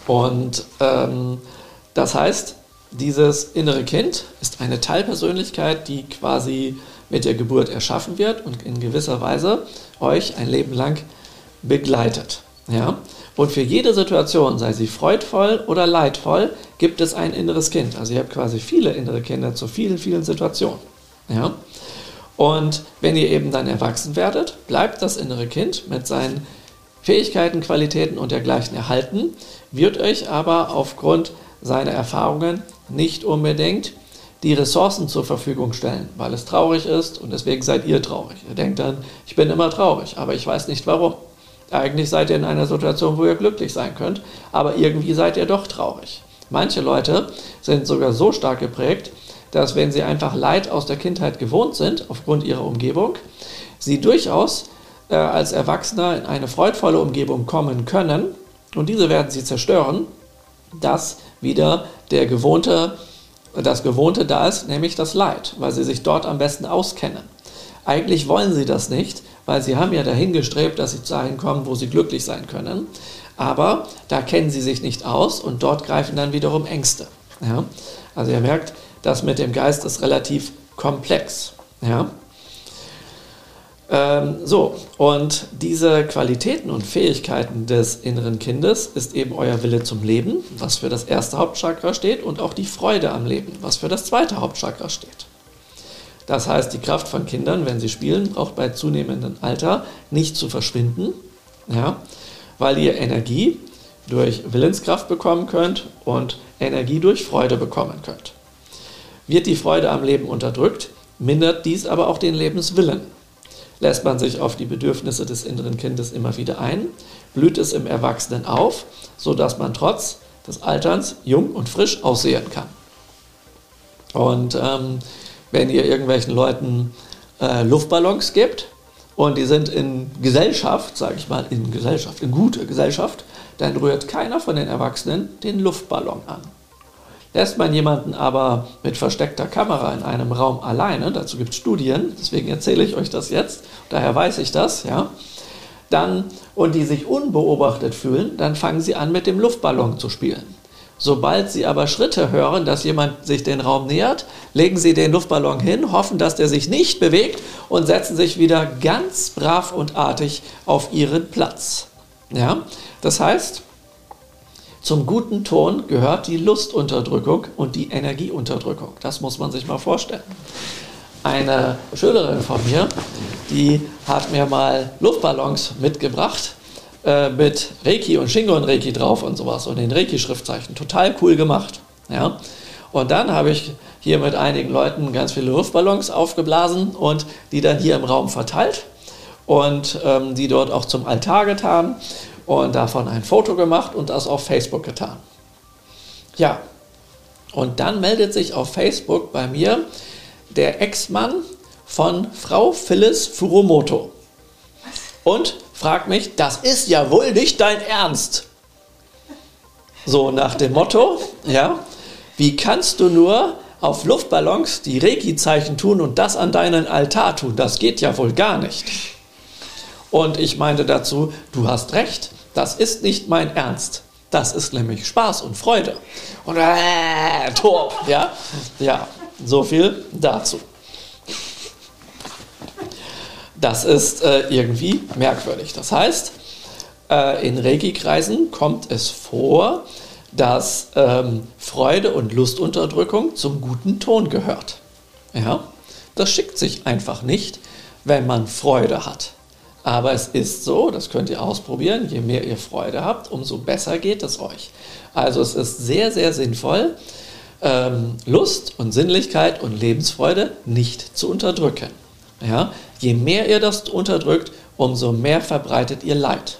Und ähm, das heißt, dieses innere Kind ist eine Teilpersönlichkeit, die quasi mit der Geburt erschaffen wird und in gewisser Weise euch ein Leben lang begleitet. Ja? Und für jede Situation, sei sie freudvoll oder leidvoll, gibt es ein inneres Kind. Also ihr habt quasi viele innere Kinder zu vielen, vielen Situationen. Ja? Und wenn ihr eben dann erwachsen werdet, bleibt das innere Kind mit seinen Fähigkeiten, Qualitäten und dergleichen erhalten, wird euch aber aufgrund seiner Erfahrungen nicht unbedingt die Ressourcen zur Verfügung stellen, weil es traurig ist und deswegen seid ihr traurig. Ihr denkt dann, ich bin immer traurig, aber ich weiß nicht warum. Eigentlich seid ihr in einer Situation, wo ihr glücklich sein könnt, aber irgendwie seid ihr doch traurig. Manche Leute sind sogar so stark geprägt, dass wenn sie einfach Leid aus der Kindheit gewohnt sind, aufgrund ihrer Umgebung, sie durchaus äh, als Erwachsener in eine freudvolle Umgebung kommen können und diese werden sie zerstören, dass wieder der gewohnte das Gewohnte da ist, nämlich das Leid, weil sie sich dort am besten auskennen. Eigentlich wollen sie das nicht, weil sie haben ja dahin gestrebt, dass sie dahin kommen, wo sie glücklich sein können. Aber da kennen sie sich nicht aus und dort greifen dann wiederum Ängste. Ja? Also ihr merkt, das mit dem Geist ist relativ komplex. Ja? Ähm, so, und diese Qualitäten und Fähigkeiten des inneren Kindes ist eben euer Wille zum Leben, was für das erste Hauptchakra steht, und auch die Freude am Leben, was für das zweite Hauptchakra steht. Das heißt, die Kraft von Kindern, wenn sie spielen, braucht bei zunehmendem Alter nicht zu verschwinden, ja, weil ihr Energie durch Willenskraft bekommen könnt und Energie durch Freude bekommen könnt. Wird die Freude am Leben unterdrückt, mindert dies aber auch den Lebenswillen lässt man sich auf die Bedürfnisse des inneren Kindes immer wieder ein, blüht es im Erwachsenen auf, sodass man trotz des Alterns jung und frisch aussehen kann. Und ähm, wenn ihr irgendwelchen Leuten äh, Luftballons gibt und die sind in Gesellschaft, sage ich mal, in Gesellschaft, in gute Gesellschaft, dann rührt keiner von den Erwachsenen den Luftballon an. Lässt man jemanden aber mit versteckter Kamera in einem Raum alleine, dazu gibt es Studien, deswegen erzähle ich euch das jetzt, daher weiß ich das, ja, dann, und die sich unbeobachtet fühlen, dann fangen sie an, mit dem Luftballon zu spielen. Sobald sie aber Schritte hören, dass jemand sich den Raum nähert, legen sie den Luftballon hin, hoffen, dass der sich nicht bewegt und setzen sich wieder ganz brav und artig auf ihren Platz. Ja? Das heißt, zum guten Ton gehört die Lustunterdrückung und die Energieunterdrückung. Das muss man sich mal vorstellen. Eine Schülerin von mir die hat mir mal Luftballons mitgebracht äh, mit Reiki und Shingon Reiki drauf und sowas und den Reiki-Schriftzeichen. Total cool gemacht. Ja? Und dann habe ich hier mit einigen Leuten ganz viele Luftballons aufgeblasen und die dann hier im Raum verteilt und ähm, die dort auch zum Altar getan und davon ein Foto gemacht und das auf Facebook getan. Ja, und dann meldet sich auf Facebook bei mir der Ex-Mann von Frau Phyllis Furumoto und fragt mich, das ist ja wohl nicht dein Ernst. So nach dem Motto, ja, wie kannst du nur auf Luftballons die Reiki-Zeichen tun und das an deinen Altar tun? Das geht ja wohl gar nicht. Und ich meinte dazu, du hast recht, das ist nicht mein Ernst. Das ist nämlich Spaß und Freude. Und äh, Tor, ja? Ja, so viel dazu. Das ist äh, irgendwie merkwürdig. Das heißt, äh, in Reiki-Kreisen kommt es vor, dass ähm, Freude und Lustunterdrückung zum guten Ton gehört. Ja? Das schickt sich einfach nicht, wenn man Freude hat. Aber es ist so, das könnt ihr ausprobieren, je mehr ihr Freude habt, umso besser geht es euch. Also es ist sehr, sehr sinnvoll, ähm, Lust und Sinnlichkeit und Lebensfreude nicht zu unterdrücken. Ja? Je mehr ihr das unterdrückt, umso mehr verbreitet ihr Leid.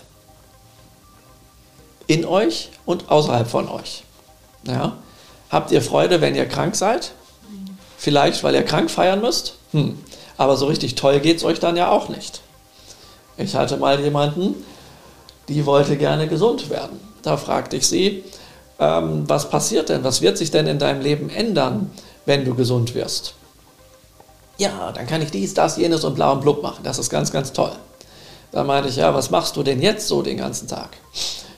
In euch und außerhalb von euch. Ja? Habt ihr Freude, wenn ihr krank seid? Vielleicht, weil ihr krank feiern müsst? Hm. Aber so richtig toll geht es euch dann ja auch nicht. Ich hatte mal jemanden, die wollte gerne gesund werden. Da fragte ich sie, ähm, was passiert denn? Was wird sich denn in deinem Leben ändern, wenn du gesund wirst? Ja, dann kann ich dies, das, jenes und blau und blub machen. Das ist ganz, ganz toll. Da meinte ich, ja, was machst du denn jetzt so den ganzen Tag?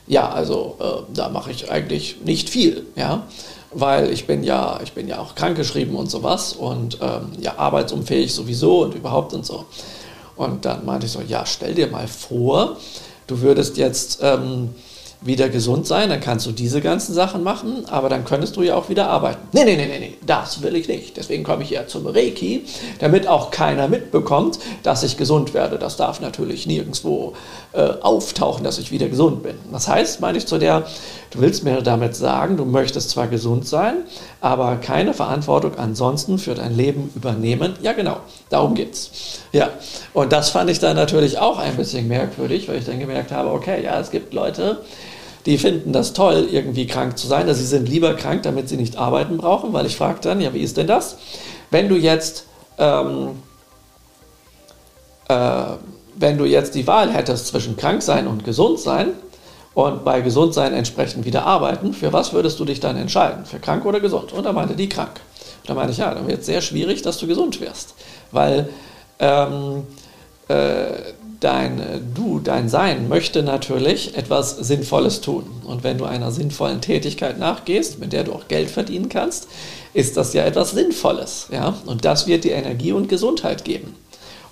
Ja, also äh, da mache ich eigentlich nicht viel, ja, weil ich bin ja, ich bin ja auch krankgeschrieben und sowas und ähm, ja arbeitsunfähig sowieso und überhaupt und so. Und dann meinte ich so, ja, stell dir mal vor, du würdest jetzt ähm, wieder gesund sein, dann kannst du diese ganzen Sachen machen, aber dann könntest du ja auch wieder arbeiten. Nee, nee, nee, nee, nee, das will ich nicht. Deswegen komme ich ja zum Reiki, damit auch keiner mitbekommt, dass ich gesund werde. Das darf natürlich nirgendwo äh, auftauchen, dass ich wieder gesund bin. Das heißt, meine ich zu der, du willst mir damit sagen, du möchtest zwar gesund sein, aber keine Verantwortung ansonsten für dein Leben übernehmen. Ja, genau, darum geht's. Ja, und das fand ich dann natürlich auch ein bisschen merkwürdig, weil ich dann gemerkt habe, okay, ja, es gibt Leute, die finden das toll, irgendwie krank zu sein. Also sie sind lieber krank, damit sie nicht arbeiten brauchen, weil ich frage dann, ja, wie ist denn das? Wenn du jetzt, ähm, äh, wenn du jetzt die Wahl hättest zwischen krank sein und gesund sein und bei gesund sein entsprechend wieder arbeiten, für was würdest du dich dann entscheiden? Für krank oder gesund? Und da meinte die krank. Und da meinte ich, ja, dann wird es sehr schwierig, dass du gesund wirst, weil ähm, äh, dein Du, dein Sein möchte natürlich etwas Sinnvolles tun. Und wenn du einer sinnvollen Tätigkeit nachgehst, mit der du auch Geld verdienen kannst, ist das ja etwas Sinnvolles. Ja? Und das wird dir Energie und Gesundheit geben.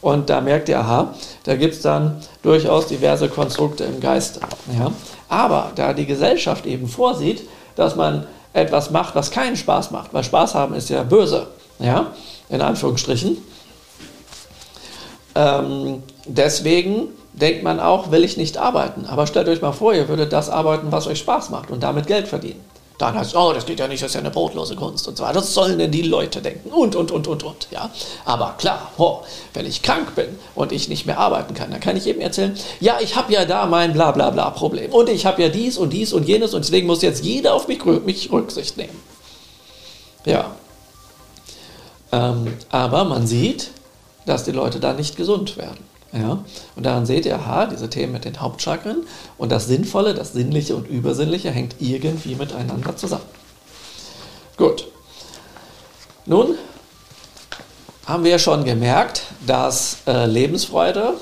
Und da merkt ihr, aha, da gibt es dann durchaus diverse Konstrukte im Geiste. Ja? Aber da die Gesellschaft eben vorsieht, dass man etwas macht, was keinen Spaß macht, weil Spaß haben ist ja böse, ja, in Anführungsstrichen, ähm, deswegen denkt man auch, will ich nicht arbeiten. Aber stellt euch mal vor, ihr würdet das arbeiten, was euch Spaß macht und damit Geld verdienen. Dann heißt es, oh, das geht ja nicht, das ist ja eine brotlose Kunst und so weiter. Das sollen denn die Leute denken und, und, und, und, und. Ja? Aber klar, oh, wenn ich krank bin und ich nicht mehr arbeiten kann, dann kann ich eben erzählen, ja, ich habe ja da mein bla bla bla Problem und ich habe ja dies und dies und jenes und deswegen muss jetzt jeder auf mich, mich Rücksicht nehmen. Ja. Ähm, aber man sieht, dass die Leute da nicht gesund werden. Ja? Und daran seht ihr, aha, diese Themen mit den Hauptchakren und das Sinnvolle, das Sinnliche und Übersinnliche hängt irgendwie miteinander zusammen. Gut. Nun haben wir schon gemerkt, dass äh, Lebensfreude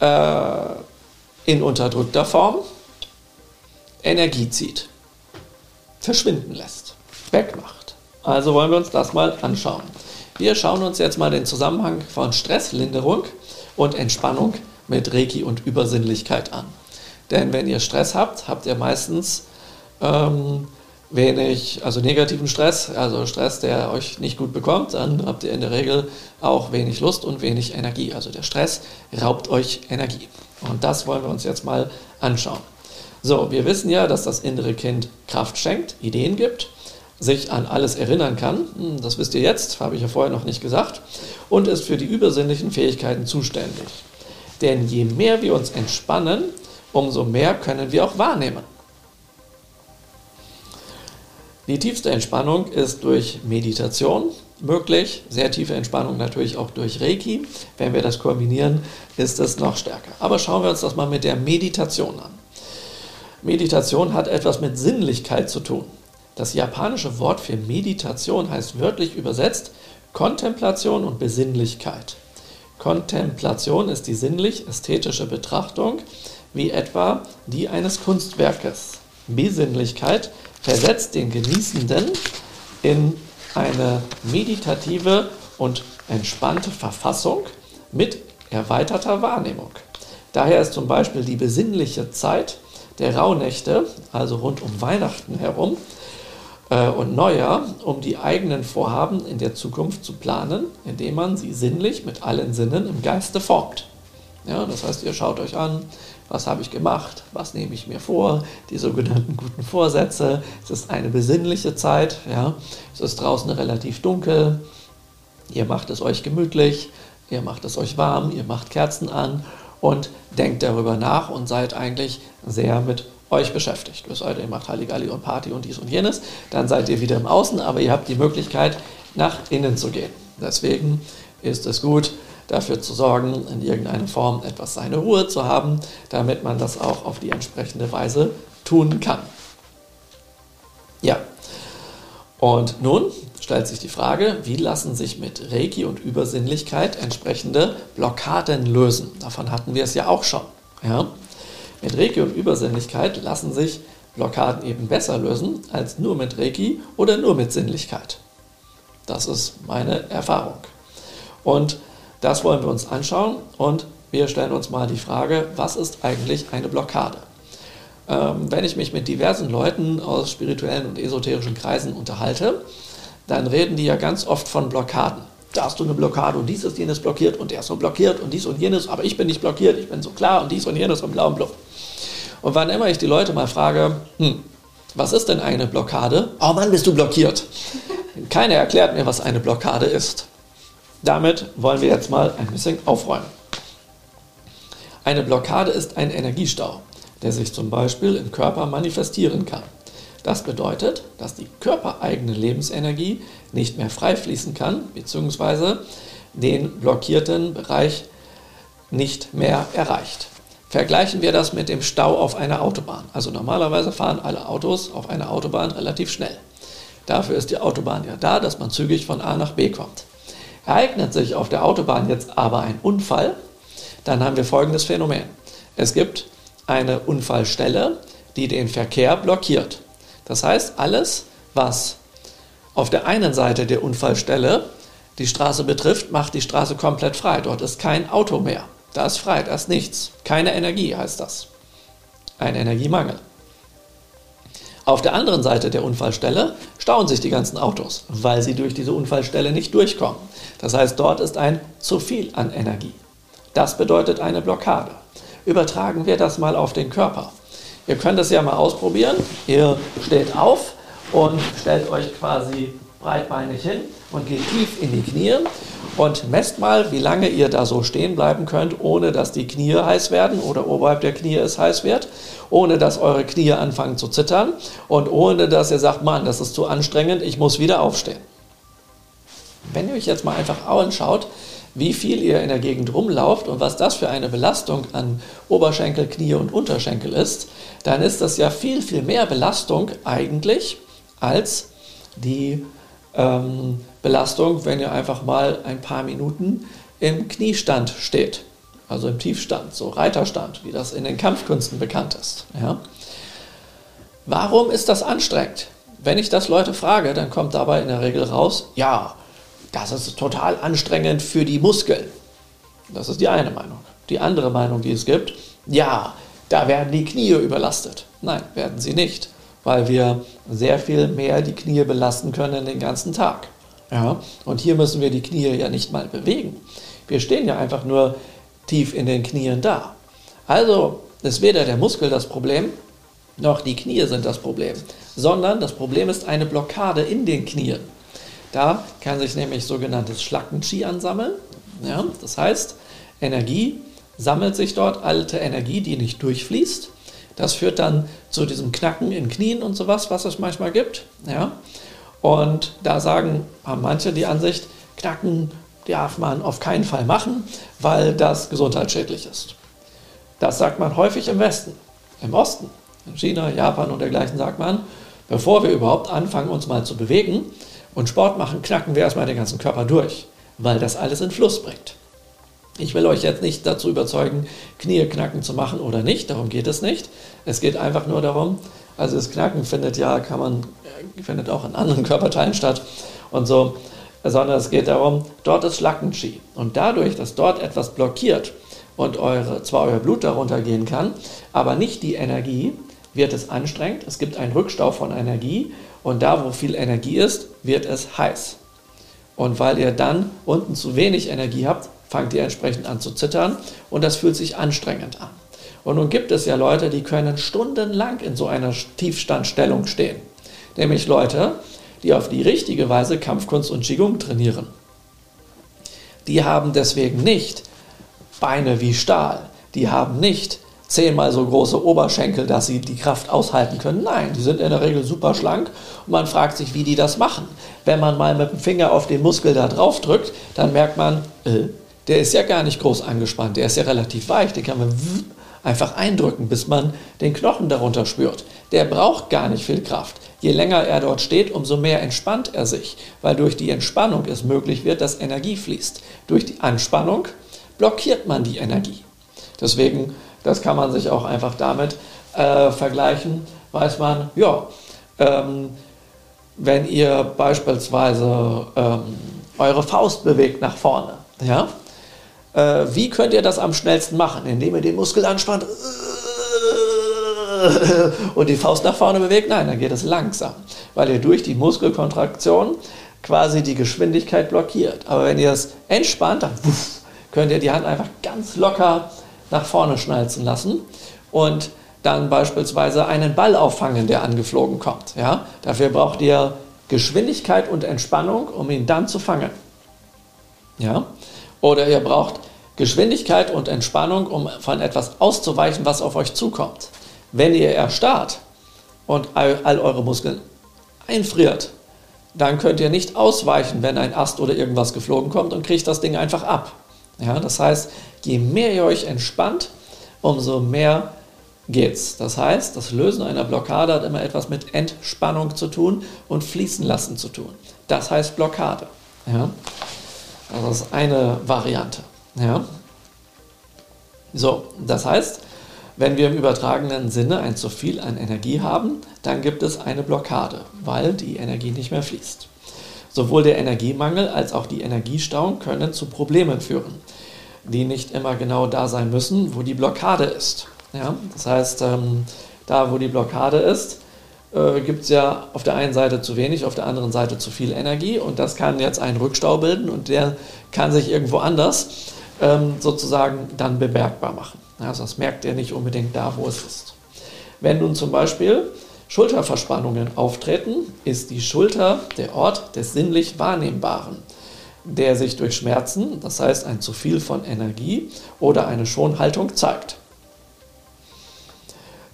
äh, in unterdrückter Form Energie zieht, verschwinden lässt, wegmacht. Also wollen wir uns das mal anschauen. Wir schauen uns jetzt mal den Zusammenhang von Stresslinderung und Entspannung mit Reiki und Übersinnlichkeit an. Denn wenn ihr Stress habt, habt ihr meistens ähm, wenig, also negativen Stress, also Stress, der euch nicht gut bekommt, dann habt ihr in der Regel auch wenig Lust und wenig Energie. Also der Stress raubt euch Energie. Und das wollen wir uns jetzt mal anschauen. So, wir wissen ja, dass das innere Kind Kraft schenkt, Ideen gibt, sich an alles erinnern kann. Hm, das wisst ihr jetzt, habe ich ja vorher noch nicht gesagt. Und ist für die übersinnlichen Fähigkeiten zuständig. Denn je mehr wir uns entspannen, umso mehr können wir auch wahrnehmen. Die tiefste Entspannung ist durch Meditation möglich, sehr tiefe Entspannung natürlich auch durch Reiki. Wenn wir das kombinieren, ist es noch stärker. Aber schauen wir uns das mal mit der Meditation an. Meditation hat etwas mit Sinnlichkeit zu tun. Das japanische Wort für Meditation heißt wörtlich übersetzt Kontemplation und Besinnlichkeit. Kontemplation ist die sinnlich-ästhetische Betrachtung, wie etwa die eines Kunstwerkes. Besinnlichkeit versetzt den Genießenden in eine meditative und entspannte Verfassung mit erweiterter Wahrnehmung. Daher ist zum Beispiel die besinnliche Zeit der Rauhnächte, also rund um Weihnachten herum äh, und Neujahr, um die eigenen Vorhaben in der Zukunft zu planen, indem man sie sinnlich mit allen Sinnen im Geiste formt. Ja, das heißt, ihr schaut euch an, was habe ich gemacht, was nehme ich mir vor, die sogenannten guten Vorsätze. Es ist eine besinnliche Zeit, ja. es ist draußen relativ dunkel, ihr macht es euch gemütlich, ihr macht es euch warm, ihr macht Kerzen an und denkt darüber nach und seid eigentlich sehr mit euch beschäftigt. Es sei ihr macht Halligalli und Party und dies und jenes, dann seid ihr wieder im Außen, aber ihr habt die Möglichkeit, nach innen zu gehen. Deswegen ist es gut, dafür zu sorgen, in irgendeiner Form etwas seine Ruhe zu haben, damit man das auch auf die entsprechende Weise tun kann. Ja, und nun stellt sich die Frage, wie lassen sich mit Reiki und Übersinnlichkeit entsprechende Blockaden lösen? Davon hatten wir es ja auch schon. Ja? Mit Reiki und Übersinnlichkeit lassen sich Blockaden eben besser lösen als nur mit Reiki oder nur mit Sinnlichkeit. Das ist meine Erfahrung. Und das wollen wir uns anschauen und wir stellen uns mal die Frage, was ist eigentlich eine Blockade? Ähm, wenn ich mich mit diversen Leuten aus spirituellen und esoterischen Kreisen unterhalte, dann reden die ja ganz oft von Blockaden. Da hast du eine Blockade und dies ist jenes blockiert und der ist so blockiert und dies und jenes, aber ich bin nicht blockiert, ich bin so klar und dies und jenes und blau und blau. Und wann immer ich die Leute mal frage, hm, was ist denn eine Blockade? Oh Mann, bist du blockiert. Keiner erklärt mir, was eine Blockade ist. Damit wollen wir jetzt mal ein bisschen aufräumen. Eine Blockade ist ein Energiestau, der sich zum Beispiel im Körper manifestieren kann. Das bedeutet, dass die körpereigene Lebensenergie nicht mehr frei fließen kann, bzw. den blockierten Bereich nicht mehr erreicht. Vergleichen wir das mit dem Stau auf einer Autobahn. Also normalerweise fahren alle Autos auf einer Autobahn relativ schnell. Dafür ist die Autobahn ja da, dass man zügig von A nach B kommt. Ereignet sich auf der Autobahn jetzt aber ein Unfall, dann haben wir folgendes Phänomen. Es gibt eine Unfallstelle, die den Verkehr blockiert. Das heißt, alles, was auf der einen Seite der Unfallstelle die Straße betrifft, macht die Straße komplett frei. Dort ist kein Auto mehr. Da ist frei, da ist nichts. Keine Energie heißt das. Ein Energiemangel. Auf der anderen Seite der Unfallstelle stauen sich die ganzen Autos, weil sie durch diese Unfallstelle nicht durchkommen. Das heißt, dort ist ein zu viel an Energie. Das bedeutet eine Blockade. Übertragen wir das mal auf den Körper. Ihr könnt es ja mal ausprobieren. Ihr steht auf und stellt euch quasi breitbeinig hin und geht tief in die Knie und messt mal, wie lange ihr da so stehen bleiben könnt, ohne dass die Knie heiß werden oder oberhalb der Knie es heiß wird, ohne dass eure Knie anfangen zu zittern und ohne dass ihr sagt, Mann, das ist zu anstrengend, ich muss wieder aufstehen. Wenn ihr euch jetzt mal einfach anschaut, wie viel ihr in der Gegend rumlauft und was das für eine Belastung an Oberschenkel, Knie und Unterschenkel ist, dann ist das ja viel, viel mehr Belastung eigentlich als die ähm, Belastung, wenn ihr einfach mal ein paar Minuten im Kniestand steht, also im Tiefstand, so Reiterstand, wie das in den Kampfkünsten bekannt ist. Ja? Warum ist das anstrengend? Wenn ich das Leute frage, dann kommt dabei in der Regel raus, ja, das ist total anstrengend für die Muskeln. Das ist die eine Meinung. Die andere Meinung, die es gibt, ja, da werden die Knie überlastet. Nein, werden sie nicht weil wir sehr viel mehr die Knie belasten können den ganzen Tag. Ja? Und hier müssen wir die Knie ja nicht mal bewegen. Wir stehen ja einfach nur tief in den Knien da. Also ist weder der Muskel das Problem, noch die Knie sind das Problem, sondern das Problem ist eine Blockade in den Knien. Da kann sich nämlich sogenanntes Schlackenqi ansammeln. Ja, das heißt, Energie sammelt sich dort, alte Energie, die nicht durchfließt. Das führt dann zu diesem Knacken in Knien und sowas, was es manchmal gibt. Ja. Und da sagen, haben manche die Ansicht, Knacken darf man auf keinen Fall machen, weil das gesundheitsschädlich ist. Das sagt man häufig im Westen. Im Osten, in China, Japan und dergleichen sagt man, bevor wir überhaupt anfangen, uns mal zu bewegen und Sport machen, knacken wir erstmal den ganzen Körper durch, weil das alles in Fluss bringt. Ich will euch jetzt nicht dazu überzeugen, Knie knacken zu machen oder nicht, darum geht es nicht. Es geht einfach nur darum, also das Knacken findet ja, kann man, findet auch in anderen Körperteilen statt und so, sondern es geht darum, dort ist Schlackenqi. Und dadurch, dass dort etwas blockiert und eure, zwar euer Blut darunter gehen kann, aber nicht die Energie, wird es anstrengend. Es gibt einen Rückstau von Energie und da, wo viel Energie ist, wird es heiß. Und weil ihr dann unten zu wenig Energie habt, fangt ihr entsprechend an zu zittern und das fühlt sich anstrengend an. Und nun gibt es ja Leute, die können stundenlang in so einer Tiefstandstellung stehen. Nämlich Leute, die auf die richtige Weise Kampfkunst und Qigong trainieren. Die haben deswegen nicht Beine wie Stahl. Die haben nicht zehnmal so große Oberschenkel, dass sie die Kraft aushalten können. Nein, die sind in der Regel super schlank und man fragt sich, wie die das machen. Wenn man mal mit dem Finger auf den Muskel da drauf drückt, dann merkt man, äh, der ist ja gar nicht groß angespannt, der ist ja relativ weich, den kann man einfach eindrücken, bis man den Knochen darunter spürt. Der braucht gar nicht viel Kraft. Je länger er dort steht, umso mehr entspannt er sich, weil durch die Entspannung es möglich wird, dass Energie fließt. Durch die Anspannung blockiert man die Energie. Deswegen, das kann man sich auch einfach damit äh, vergleichen, weiß man, ja, ähm, wenn ihr beispielsweise ähm, eure Faust bewegt nach vorne, ja, äh, wie könnt ihr das am schnellsten machen? Indem ihr den Muskel anspannt und die Faust nach vorne bewegt? Nein, dann geht es langsam, weil ihr durch die Muskelkontraktion quasi die Geschwindigkeit blockiert. Aber wenn ihr es entspannt, dann könnt ihr die Hand einfach ganz locker nach vorne schnalzen lassen und dann beispielsweise einen Ball auffangen, der angeflogen kommt. Ja? Dafür braucht ihr Geschwindigkeit und Entspannung, um ihn dann zu fangen. Ja? Oder ihr braucht Geschwindigkeit und Entspannung, um von etwas auszuweichen, was auf euch zukommt. Wenn ihr erstarrt und all, all eure Muskeln einfriert, dann könnt ihr nicht ausweichen, wenn ein Ast oder irgendwas geflogen kommt und kriegt das Ding einfach ab. Ja, das heißt, je mehr ihr euch entspannt, umso mehr geht's. Das heißt, das Lösen einer Blockade hat immer etwas mit Entspannung zu tun und Fließen lassen zu tun. Das heißt Blockade. Ja? Das ist eine Variante. Ja? So, das heißt, wenn wir im übertragenen Sinne ein zu viel an Energie haben, dann gibt es eine Blockade, weil die Energie nicht mehr fließt. Sowohl der Energiemangel als auch die Energiestauung können zu Problemen führen, die nicht immer genau da sein müssen, wo die Blockade ist. Ja? Das heißt, ähm, da wo die Blockade ist, äh, gibt es ja auf der einen Seite zu wenig, auf der anderen Seite zu viel Energie und das kann jetzt einen Rückstau bilden und der kann sich irgendwo anders ähm, sozusagen dann bemerkbar machen. Also das merkt ihr nicht unbedingt da, wo es ist. Wenn nun zum Beispiel Schulterverspannungen auftreten, ist die Schulter der Ort des sinnlich Wahrnehmbaren, der sich durch Schmerzen, das heißt ein zu viel von Energie oder eine Schonhaltung zeigt.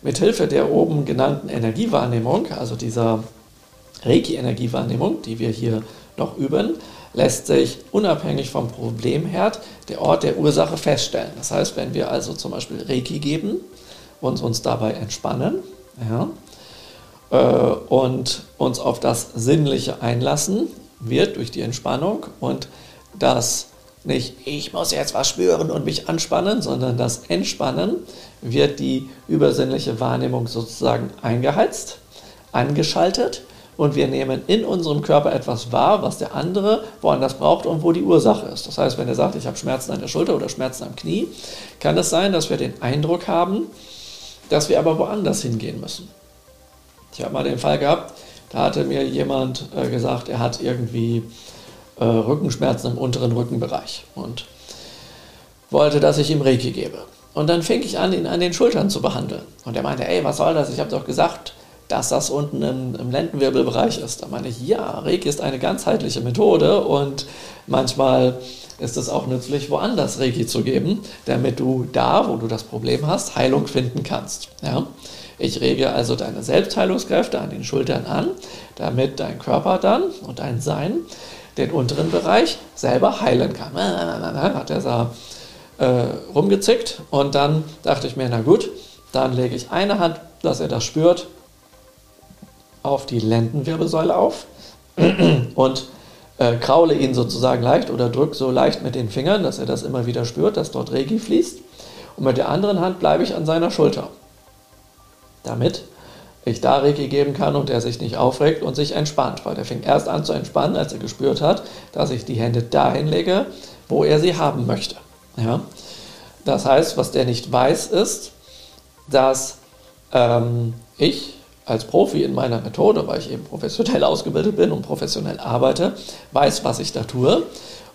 Mithilfe der oben genannten Energiewahrnehmung, also dieser Reiki-Energiewahrnehmung, die wir hier noch üben, lässt sich unabhängig vom Problemherd der Ort der Ursache feststellen. Das heißt, wenn wir also zum Beispiel Reiki geben und uns dabei entspannen ja, äh, und uns auf das Sinnliche einlassen, wird durch die Entspannung und das nicht, ich muss jetzt was spüren und mich anspannen, sondern das Entspannen wird die übersinnliche Wahrnehmung sozusagen eingeheizt, angeschaltet und wir nehmen in unserem Körper etwas wahr, was der andere woanders braucht und wo die Ursache ist. Das heißt, wenn er sagt, ich habe Schmerzen an der Schulter oder Schmerzen am Knie, kann es sein, dass wir den Eindruck haben, dass wir aber woanders hingehen müssen. Ich habe mal den Fall gehabt, da hatte mir jemand äh, gesagt, er hat irgendwie äh, Rückenschmerzen im unteren Rückenbereich und wollte, dass ich ihm Reiki gebe. Und dann fing ich an, ihn an den Schultern zu behandeln. Und er meinte, ey, was soll das? Ich habe doch gesagt, dass das unten im, im Lendenwirbelbereich ist. Da meine ich, ja, Reiki ist eine ganzheitliche Methode und manchmal ist es auch nützlich, woanders Reiki zu geben, damit du da, wo du das Problem hast, Heilung finden kannst. Ja? Ich rege also deine Selbstheilungskräfte an den Schultern an, damit dein Körper dann und dein Sein den unteren Bereich selber heilen kann. Hat er so äh, rumgezickt und dann dachte ich mir, na gut, dann lege ich eine Hand, dass er das spürt, auf die Lendenwirbelsäule auf und äh, kraule ihn sozusagen leicht oder drücke so leicht mit den Fingern, dass er das immer wieder spürt, dass dort Regi fließt. Und mit der anderen Hand bleibe ich an seiner Schulter, damit ich da Regi geben kann und er sich nicht aufregt und sich entspannt, weil der fing erst an zu entspannen, als er gespürt hat, dass ich die Hände dahin lege, wo er sie haben möchte. Ja? Das heißt, was der nicht weiß, ist, dass ähm, ich als Profi in meiner Methode, weil ich eben professionell ausgebildet bin und professionell arbeite, weiß, was ich da tue.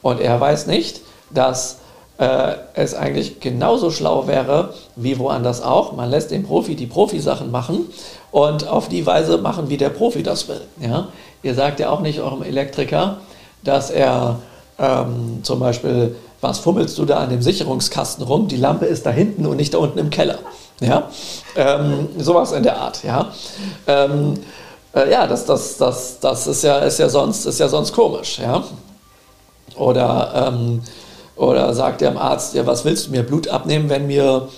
Und er weiß nicht, dass äh, es eigentlich genauso schlau wäre wie woanders auch. Man lässt den Profi die Profisachen machen und auf die Weise machen, wie der Profi das will. Ja? Ihr sagt ja auch nicht eurem Elektriker, dass er ähm, zum Beispiel, was fummelst du da an dem Sicherungskasten rum? Die Lampe ist da hinten und nicht da unten im Keller. Ja, ähm, sowas in der Art. Ja, ähm, äh, ja, das, das, das, das ist ja, ist ja sonst, ist ja sonst komisch. Ja, oder ähm, oder sagt der Arzt, ja, was willst du mir Blut abnehmen, wenn mir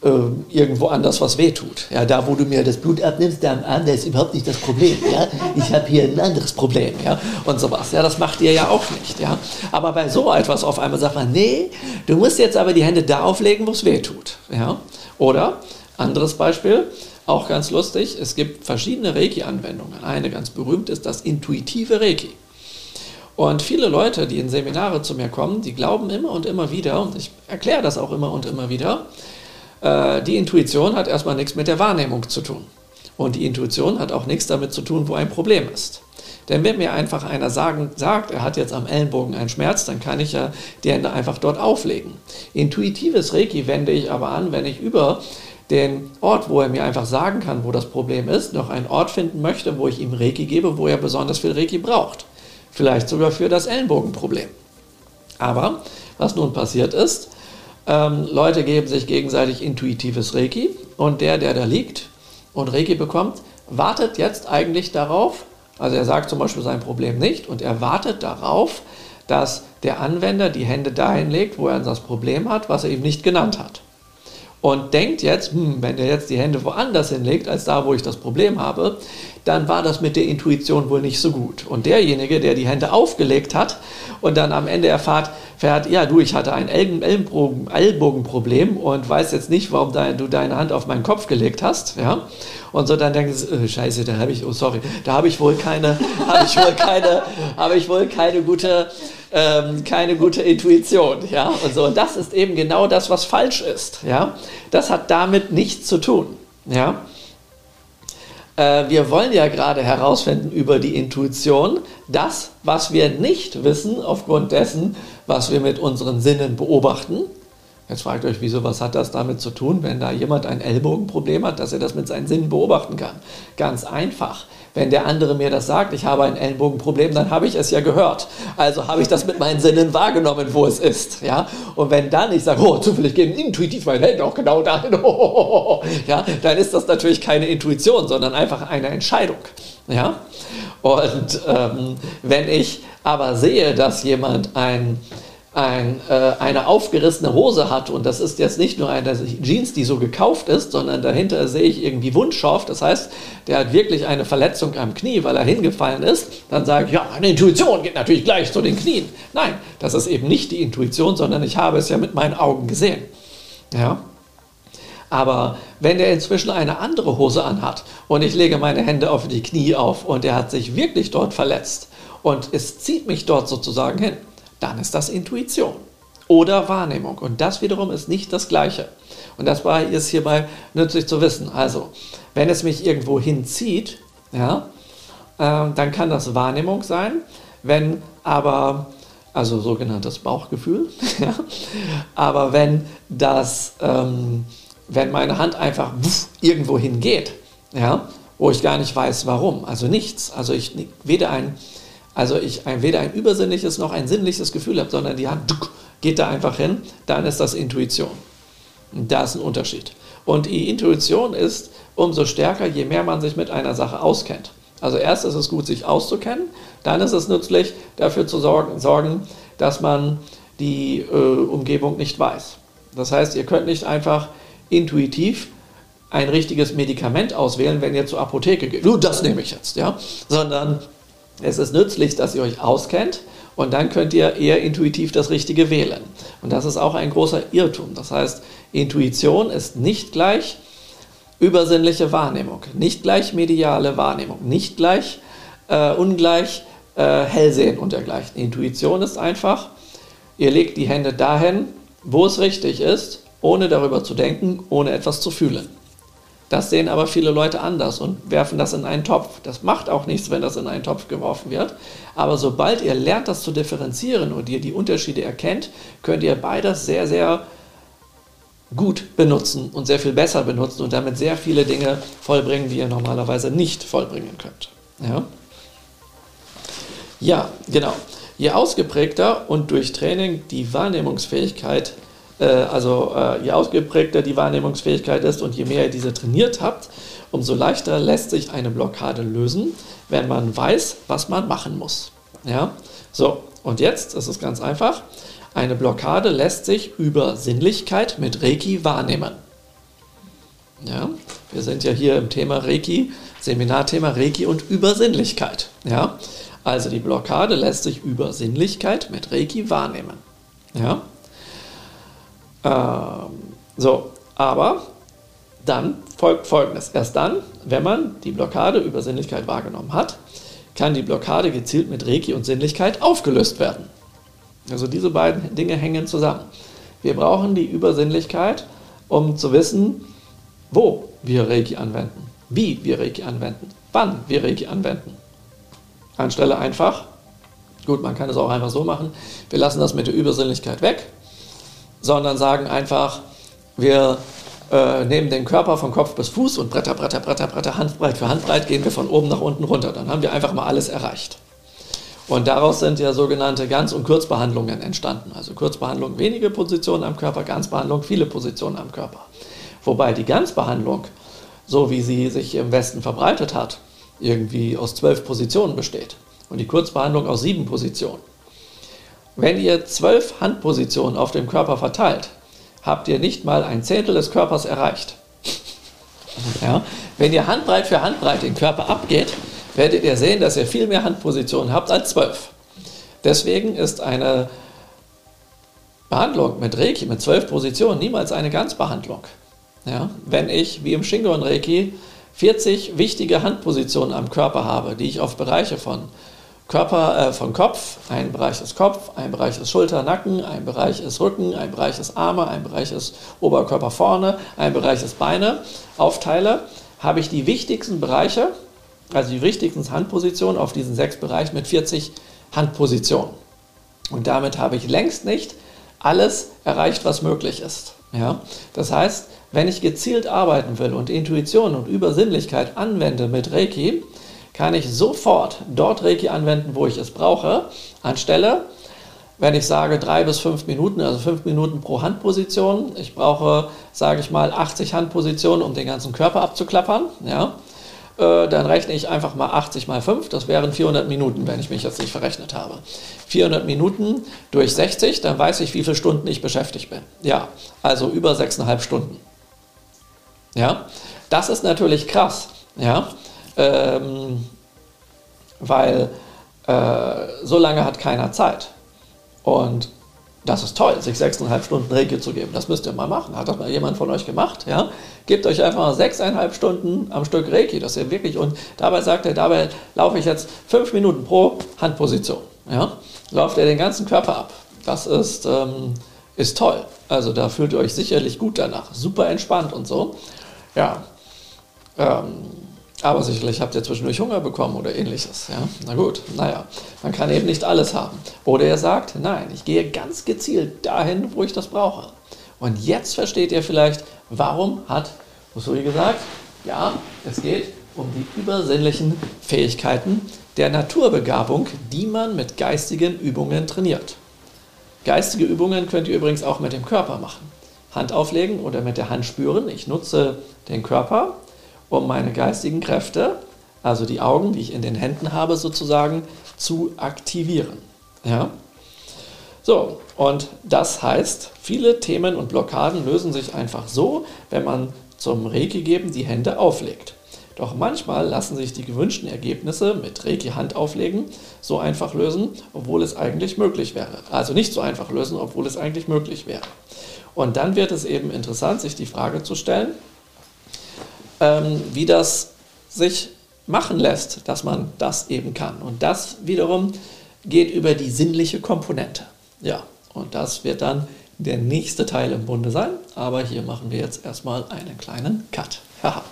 irgendwo anders was wehtut. Ja, da, wo du mir das Blut abnimmst, da am Arm, da ist überhaupt nicht das Problem. Ja? Ich habe hier ein anderes Problem. Ja? Und sowas. Ja, das macht ihr ja auch nicht. Ja? Aber bei so etwas auf einmal sagt man, nee, du musst jetzt aber die Hände da auflegen, wo es wehtut. Ja? Oder, anderes Beispiel, auch ganz lustig, es gibt verschiedene Reiki-Anwendungen. Eine ganz berühmt ist das intuitive Reiki. Und viele Leute, die in Seminare zu mir kommen, die glauben immer und immer wieder, und ich erkläre das auch immer und immer wieder, äh, die Intuition hat erstmal nichts mit der Wahrnehmung zu tun. Und die Intuition hat auch nichts damit zu tun, wo ein Problem ist. Denn wenn mir einfach einer sagen, sagt, er hat jetzt am Ellenbogen einen Schmerz, dann kann ich ja die Hände einfach dort auflegen. Intuitives Reiki wende ich aber an, wenn ich über den Ort, wo er mir einfach sagen kann, wo das Problem ist, noch einen Ort finden möchte, wo ich ihm Reiki gebe, wo er besonders viel Reiki braucht. Vielleicht sogar für das Ellenbogenproblem. Aber was nun passiert ist, ähm, Leute geben sich gegenseitig intuitives Reiki und der, der da liegt und Reiki bekommt, wartet jetzt eigentlich darauf, also er sagt zum Beispiel sein Problem nicht und er wartet darauf, dass der Anwender die Hände dahin legt, wo er das Problem hat, was er ihm nicht genannt hat und denkt jetzt, hm, wenn der jetzt die Hände woanders hinlegt, als da, wo ich das Problem habe, dann war das mit der Intuition wohl nicht so gut. Und derjenige, der die Hände aufgelegt hat und dann am Ende erfahrt, fährt, ja du, ich hatte ein Ellenbogen, Ellbogenproblem und weiß jetzt nicht, warum du deine Hand auf meinen Kopf gelegt hast, ja, und so dann denken sie, oh, scheiße, da habe ich, oh sorry, da habe ich wohl keine, habe ich wohl keine, habe ich wohl keine gute ähm, keine gute Intuition, ja, und so. Und das ist eben genau das, was falsch ist, ja. Das hat damit nichts zu tun, ja. Äh, wir wollen ja gerade herausfinden über die Intuition, das, was wir nicht wissen, aufgrund dessen, was wir mit unseren Sinnen beobachten. Jetzt fragt euch, wieso, was hat das damit zu tun, wenn da jemand ein Ellbogenproblem hat, dass er das mit seinen Sinnen beobachten kann? Ganz einfach. Wenn der andere mir das sagt, ich habe ein Ellenbogenproblem, dann habe ich es ja gehört. Also habe ich das mit meinen Sinnen wahrgenommen, wo es ist. Ja? Und wenn dann ich sage, oh, zufällig gehen intuitiv meine Hände auch genau dahin, oh, ja, dann ist das natürlich keine Intuition, sondern einfach eine Entscheidung. Ja? Und ähm, wenn ich aber sehe, dass jemand ein ein, äh, eine aufgerissene Hose hat und das ist jetzt nicht nur eine Jeans, die so gekauft ist, sondern dahinter sehe ich irgendwie Wundschorf, das heißt, der hat wirklich eine Verletzung am Knie, weil er hingefallen ist, dann sage ich, ja, meine Intuition geht natürlich gleich zu den Knien. Nein, das ist eben nicht die Intuition, sondern ich habe es ja mit meinen Augen gesehen. Ja? Aber wenn der inzwischen eine andere Hose anhat und ich lege meine Hände auf die Knie auf und er hat sich wirklich dort verletzt und es zieht mich dort sozusagen hin, dann ist das Intuition oder Wahrnehmung. Und das wiederum ist nicht das Gleiche. Und das war ist hierbei nützlich zu wissen. Also, wenn es mich irgendwo hinzieht, ja, äh, dann kann das Wahrnehmung sein. Wenn aber, also sogenanntes Bauchgefühl, ja, aber wenn das, ähm, wenn meine Hand einfach wuff, irgendwo hingeht, ja, wo ich gar nicht weiß, warum, also nichts, also ich weder ein, also ich ein, weder ein übersinnliches noch ein sinnliches Gefühl habe, sondern die Hand geht da einfach hin, dann ist das Intuition. Und da ist ein Unterschied. Und die Intuition ist umso stärker, je mehr man sich mit einer Sache auskennt. Also erst ist es gut, sich auszukennen, dann ist es nützlich, dafür zu sorgen, sorgen dass man die äh, Umgebung nicht weiß. Das heißt, ihr könnt nicht einfach intuitiv ein richtiges Medikament auswählen, wenn ihr zur Apotheke geht. Du, das nehme ich jetzt, ja. Sondern es ist nützlich, dass ihr euch auskennt und dann könnt ihr eher intuitiv das Richtige wählen. Und das ist auch ein großer Irrtum. Das heißt, Intuition ist nicht gleich übersinnliche Wahrnehmung, nicht gleich mediale Wahrnehmung, nicht gleich äh, ungleich äh, Hellsehen und dergleichen. Intuition ist einfach, ihr legt die Hände dahin, wo es richtig ist, ohne darüber zu denken, ohne etwas zu fühlen. Das sehen aber viele Leute anders und werfen das in einen Topf. Das macht auch nichts, wenn das in einen Topf geworfen wird. Aber sobald ihr lernt, das zu differenzieren und ihr die Unterschiede erkennt, könnt ihr beides sehr, sehr gut benutzen und sehr viel besser benutzen und damit sehr viele Dinge vollbringen, die ihr normalerweise nicht vollbringen könnt. Ja, ja genau. Je ausgeprägter und durch Training die Wahrnehmungsfähigkeit, äh, also äh, je ausgeprägter die Wahrnehmungsfähigkeit ist und je mehr ihr diese trainiert habt, umso leichter lässt sich eine Blockade lösen, wenn man weiß, was man machen muss. Ja, so und jetzt, ist ganz einfach. Eine Blockade lässt sich über Sinnlichkeit mit Reiki wahrnehmen. Ja, wir sind ja hier im Thema Reiki, Seminarthema Reiki und Übersinnlichkeit. Ja, also die Blockade lässt sich über Sinnlichkeit mit Reiki wahrnehmen. Ja, ähm, so, aber dann folgt Folgendes. Erst dann, wenn man die Blockade über Sinnlichkeit wahrgenommen hat, kann die Blockade gezielt mit Reiki und Sinnlichkeit aufgelöst werden. Also diese beiden Dinge hängen zusammen. Wir brauchen die Übersinnlichkeit, um zu wissen, wo wir Reiki anwenden, wie wir Reiki anwenden, wann wir Reiki anwenden. Anstelle einfach, gut, man kann es auch einfach so machen, wir lassen das mit der Übersinnlichkeit weg, sondern sagen einfach, wir äh, nehmen den Körper von Kopf bis Fuß und Bretter, Bretter, Bretter, Bretter, Handbreit für Handbreit gehen wir von oben nach unten runter. Dann haben wir einfach mal alles erreicht. Und daraus sind ja sogenannte Ganz- und Kurzbehandlungen entstanden. Also Kurzbehandlung wenige Positionen am Körper, Ganzbehandlung viele Positionen am Körper. Wobei die Ganzbehandlung, so wie sie sich im Westen verbreitet hat, irgendwie aus zwölf Positionen besteht. Und die Kurzbehandlung aus sieben Positionen. Wenn ihr zwölf Handpositionen auf dem Körper verteilt, habt ihr nicht mal ein Zehntel des Körpers erreicht. Ja? Wenn ihr Handbreit für Handbreit den Körper abgeht, werdet ihr sehen, dass ihr viel mehr Handpositionen habt als zwölf. Deswegen ist eine Behandlung mit Reiki mit zwölf Positionen niemals eine Ganzbehandlung. Ja? Wenn ich, wie im Shingon Reiki, 40 wichtige Handpositionen am Körper habe, die ich auf Bereiche von Körper, äh, von Kopf, ein Bereich ist Kopf, ein Bereich ist Schulter, Nacken, ein Bereich ist Rücken, ein Bereich ist Arme, ein Bereich ist Oberkörper vorne, ein Bereich ist Beine, aufteile, habe ich die wichtigsten Bereiche also die wichtigsten Handpositionen auf diesen sechs Bereichen mit 40 Handpositionen. Und damit habe ich längst nicht alles erreicht, was möglich ist. Ja? Das heißt, wenn ich gezielt arbeiten will und Intuition und Übersinnlichkeit anwende mit Reiki, kann ich sofort dort Reiki anwenden, wo ich es brauche, anstelle, wenn ich sage drei bis fünf Minuten, also fünf Minuten pro Handposition. Ich brauche, sage ich mal, 80 Handpositionen, um den ganzen Körper abzuklappern. Ja? Äh, dann rechne ich einfach mal 80 mal 5, das wären 400 Minuten, wenn ich mich jetzt nicht verrechnet habe. 400 Minuten durch 60, dann weiß ich, wie viele Stunden ich beschäftigt bin. Ja, also über 6,5 Stunden. Ja, das ist natürlich krass, ja, ähm, weil äh, so lange hat keiner Zeit. Und das ist toll, sich sechseinhalb Stunden Reiki zu geben. Das müsst ihr mal machen. Hat das mal jemand von euch gemacht? Ja? Gebt euch einfach mal sechseinhalb Stunden am Stück Reiki. Das ist ja wirklich. Und dabei sagt er, dabei laufe ich jetzt fünf Minuten pro Handposition. Ja? Lauft ihr den ganzen Körper ab. Das ist, ähm, ist toll. Also da fühlt ihr euch sicherlich gut danach. Super entspannt und so. Ja. Ähm, Aber sicherlich habt ihr zwischendurch Hunger bekommen oder ähnliches. Ja? Na gut, naja, man kann eben nicht alles haben. Oder er sagt, nein, ich gehe ganz gezielt dahin, wo ich das brauche. Und jetzt versteht ihr vielleicht, warum hat Usui gesagt, ja, es geht um die übersinnlichen Fähigkeiten der Naturbegabung, die man mit geistigen Übungen trainiert. Geistige Übungen könnt ihr übrigens auch mit dem Körper machen. Hand auflegen oder mit der Hand spüren. Ich nutze den Körper, um meine geistigen Kräfte, also die Augen, die ich in den Händen habe, sozusagen zu aktivieren. Ja? So, und das heißt, viele Themen und Blockaden lösen sich einfach so, wenn man zum Reiki geben die Hände auflegt. Doch manchmal lassen sich die gewünschten Ergebnisse mit Reiki Hand auflegen so einfach lösen, obwohl es eigentlich möglich wäre. Also nicht so einfach lösen, obwohl es eigentlich möglich wäre. Und dann wird es eben interessant, sich die Frage zu stellen, ähm, wie das sich machen lässt, dass man das eben kann. Und das wiederum geht über die sinnliche Komponente. Ja, und das wird dann der nächste Teil im Bunde sein. Aber hier machen wir jetzt erstmal einen kleinen Cut. Haha.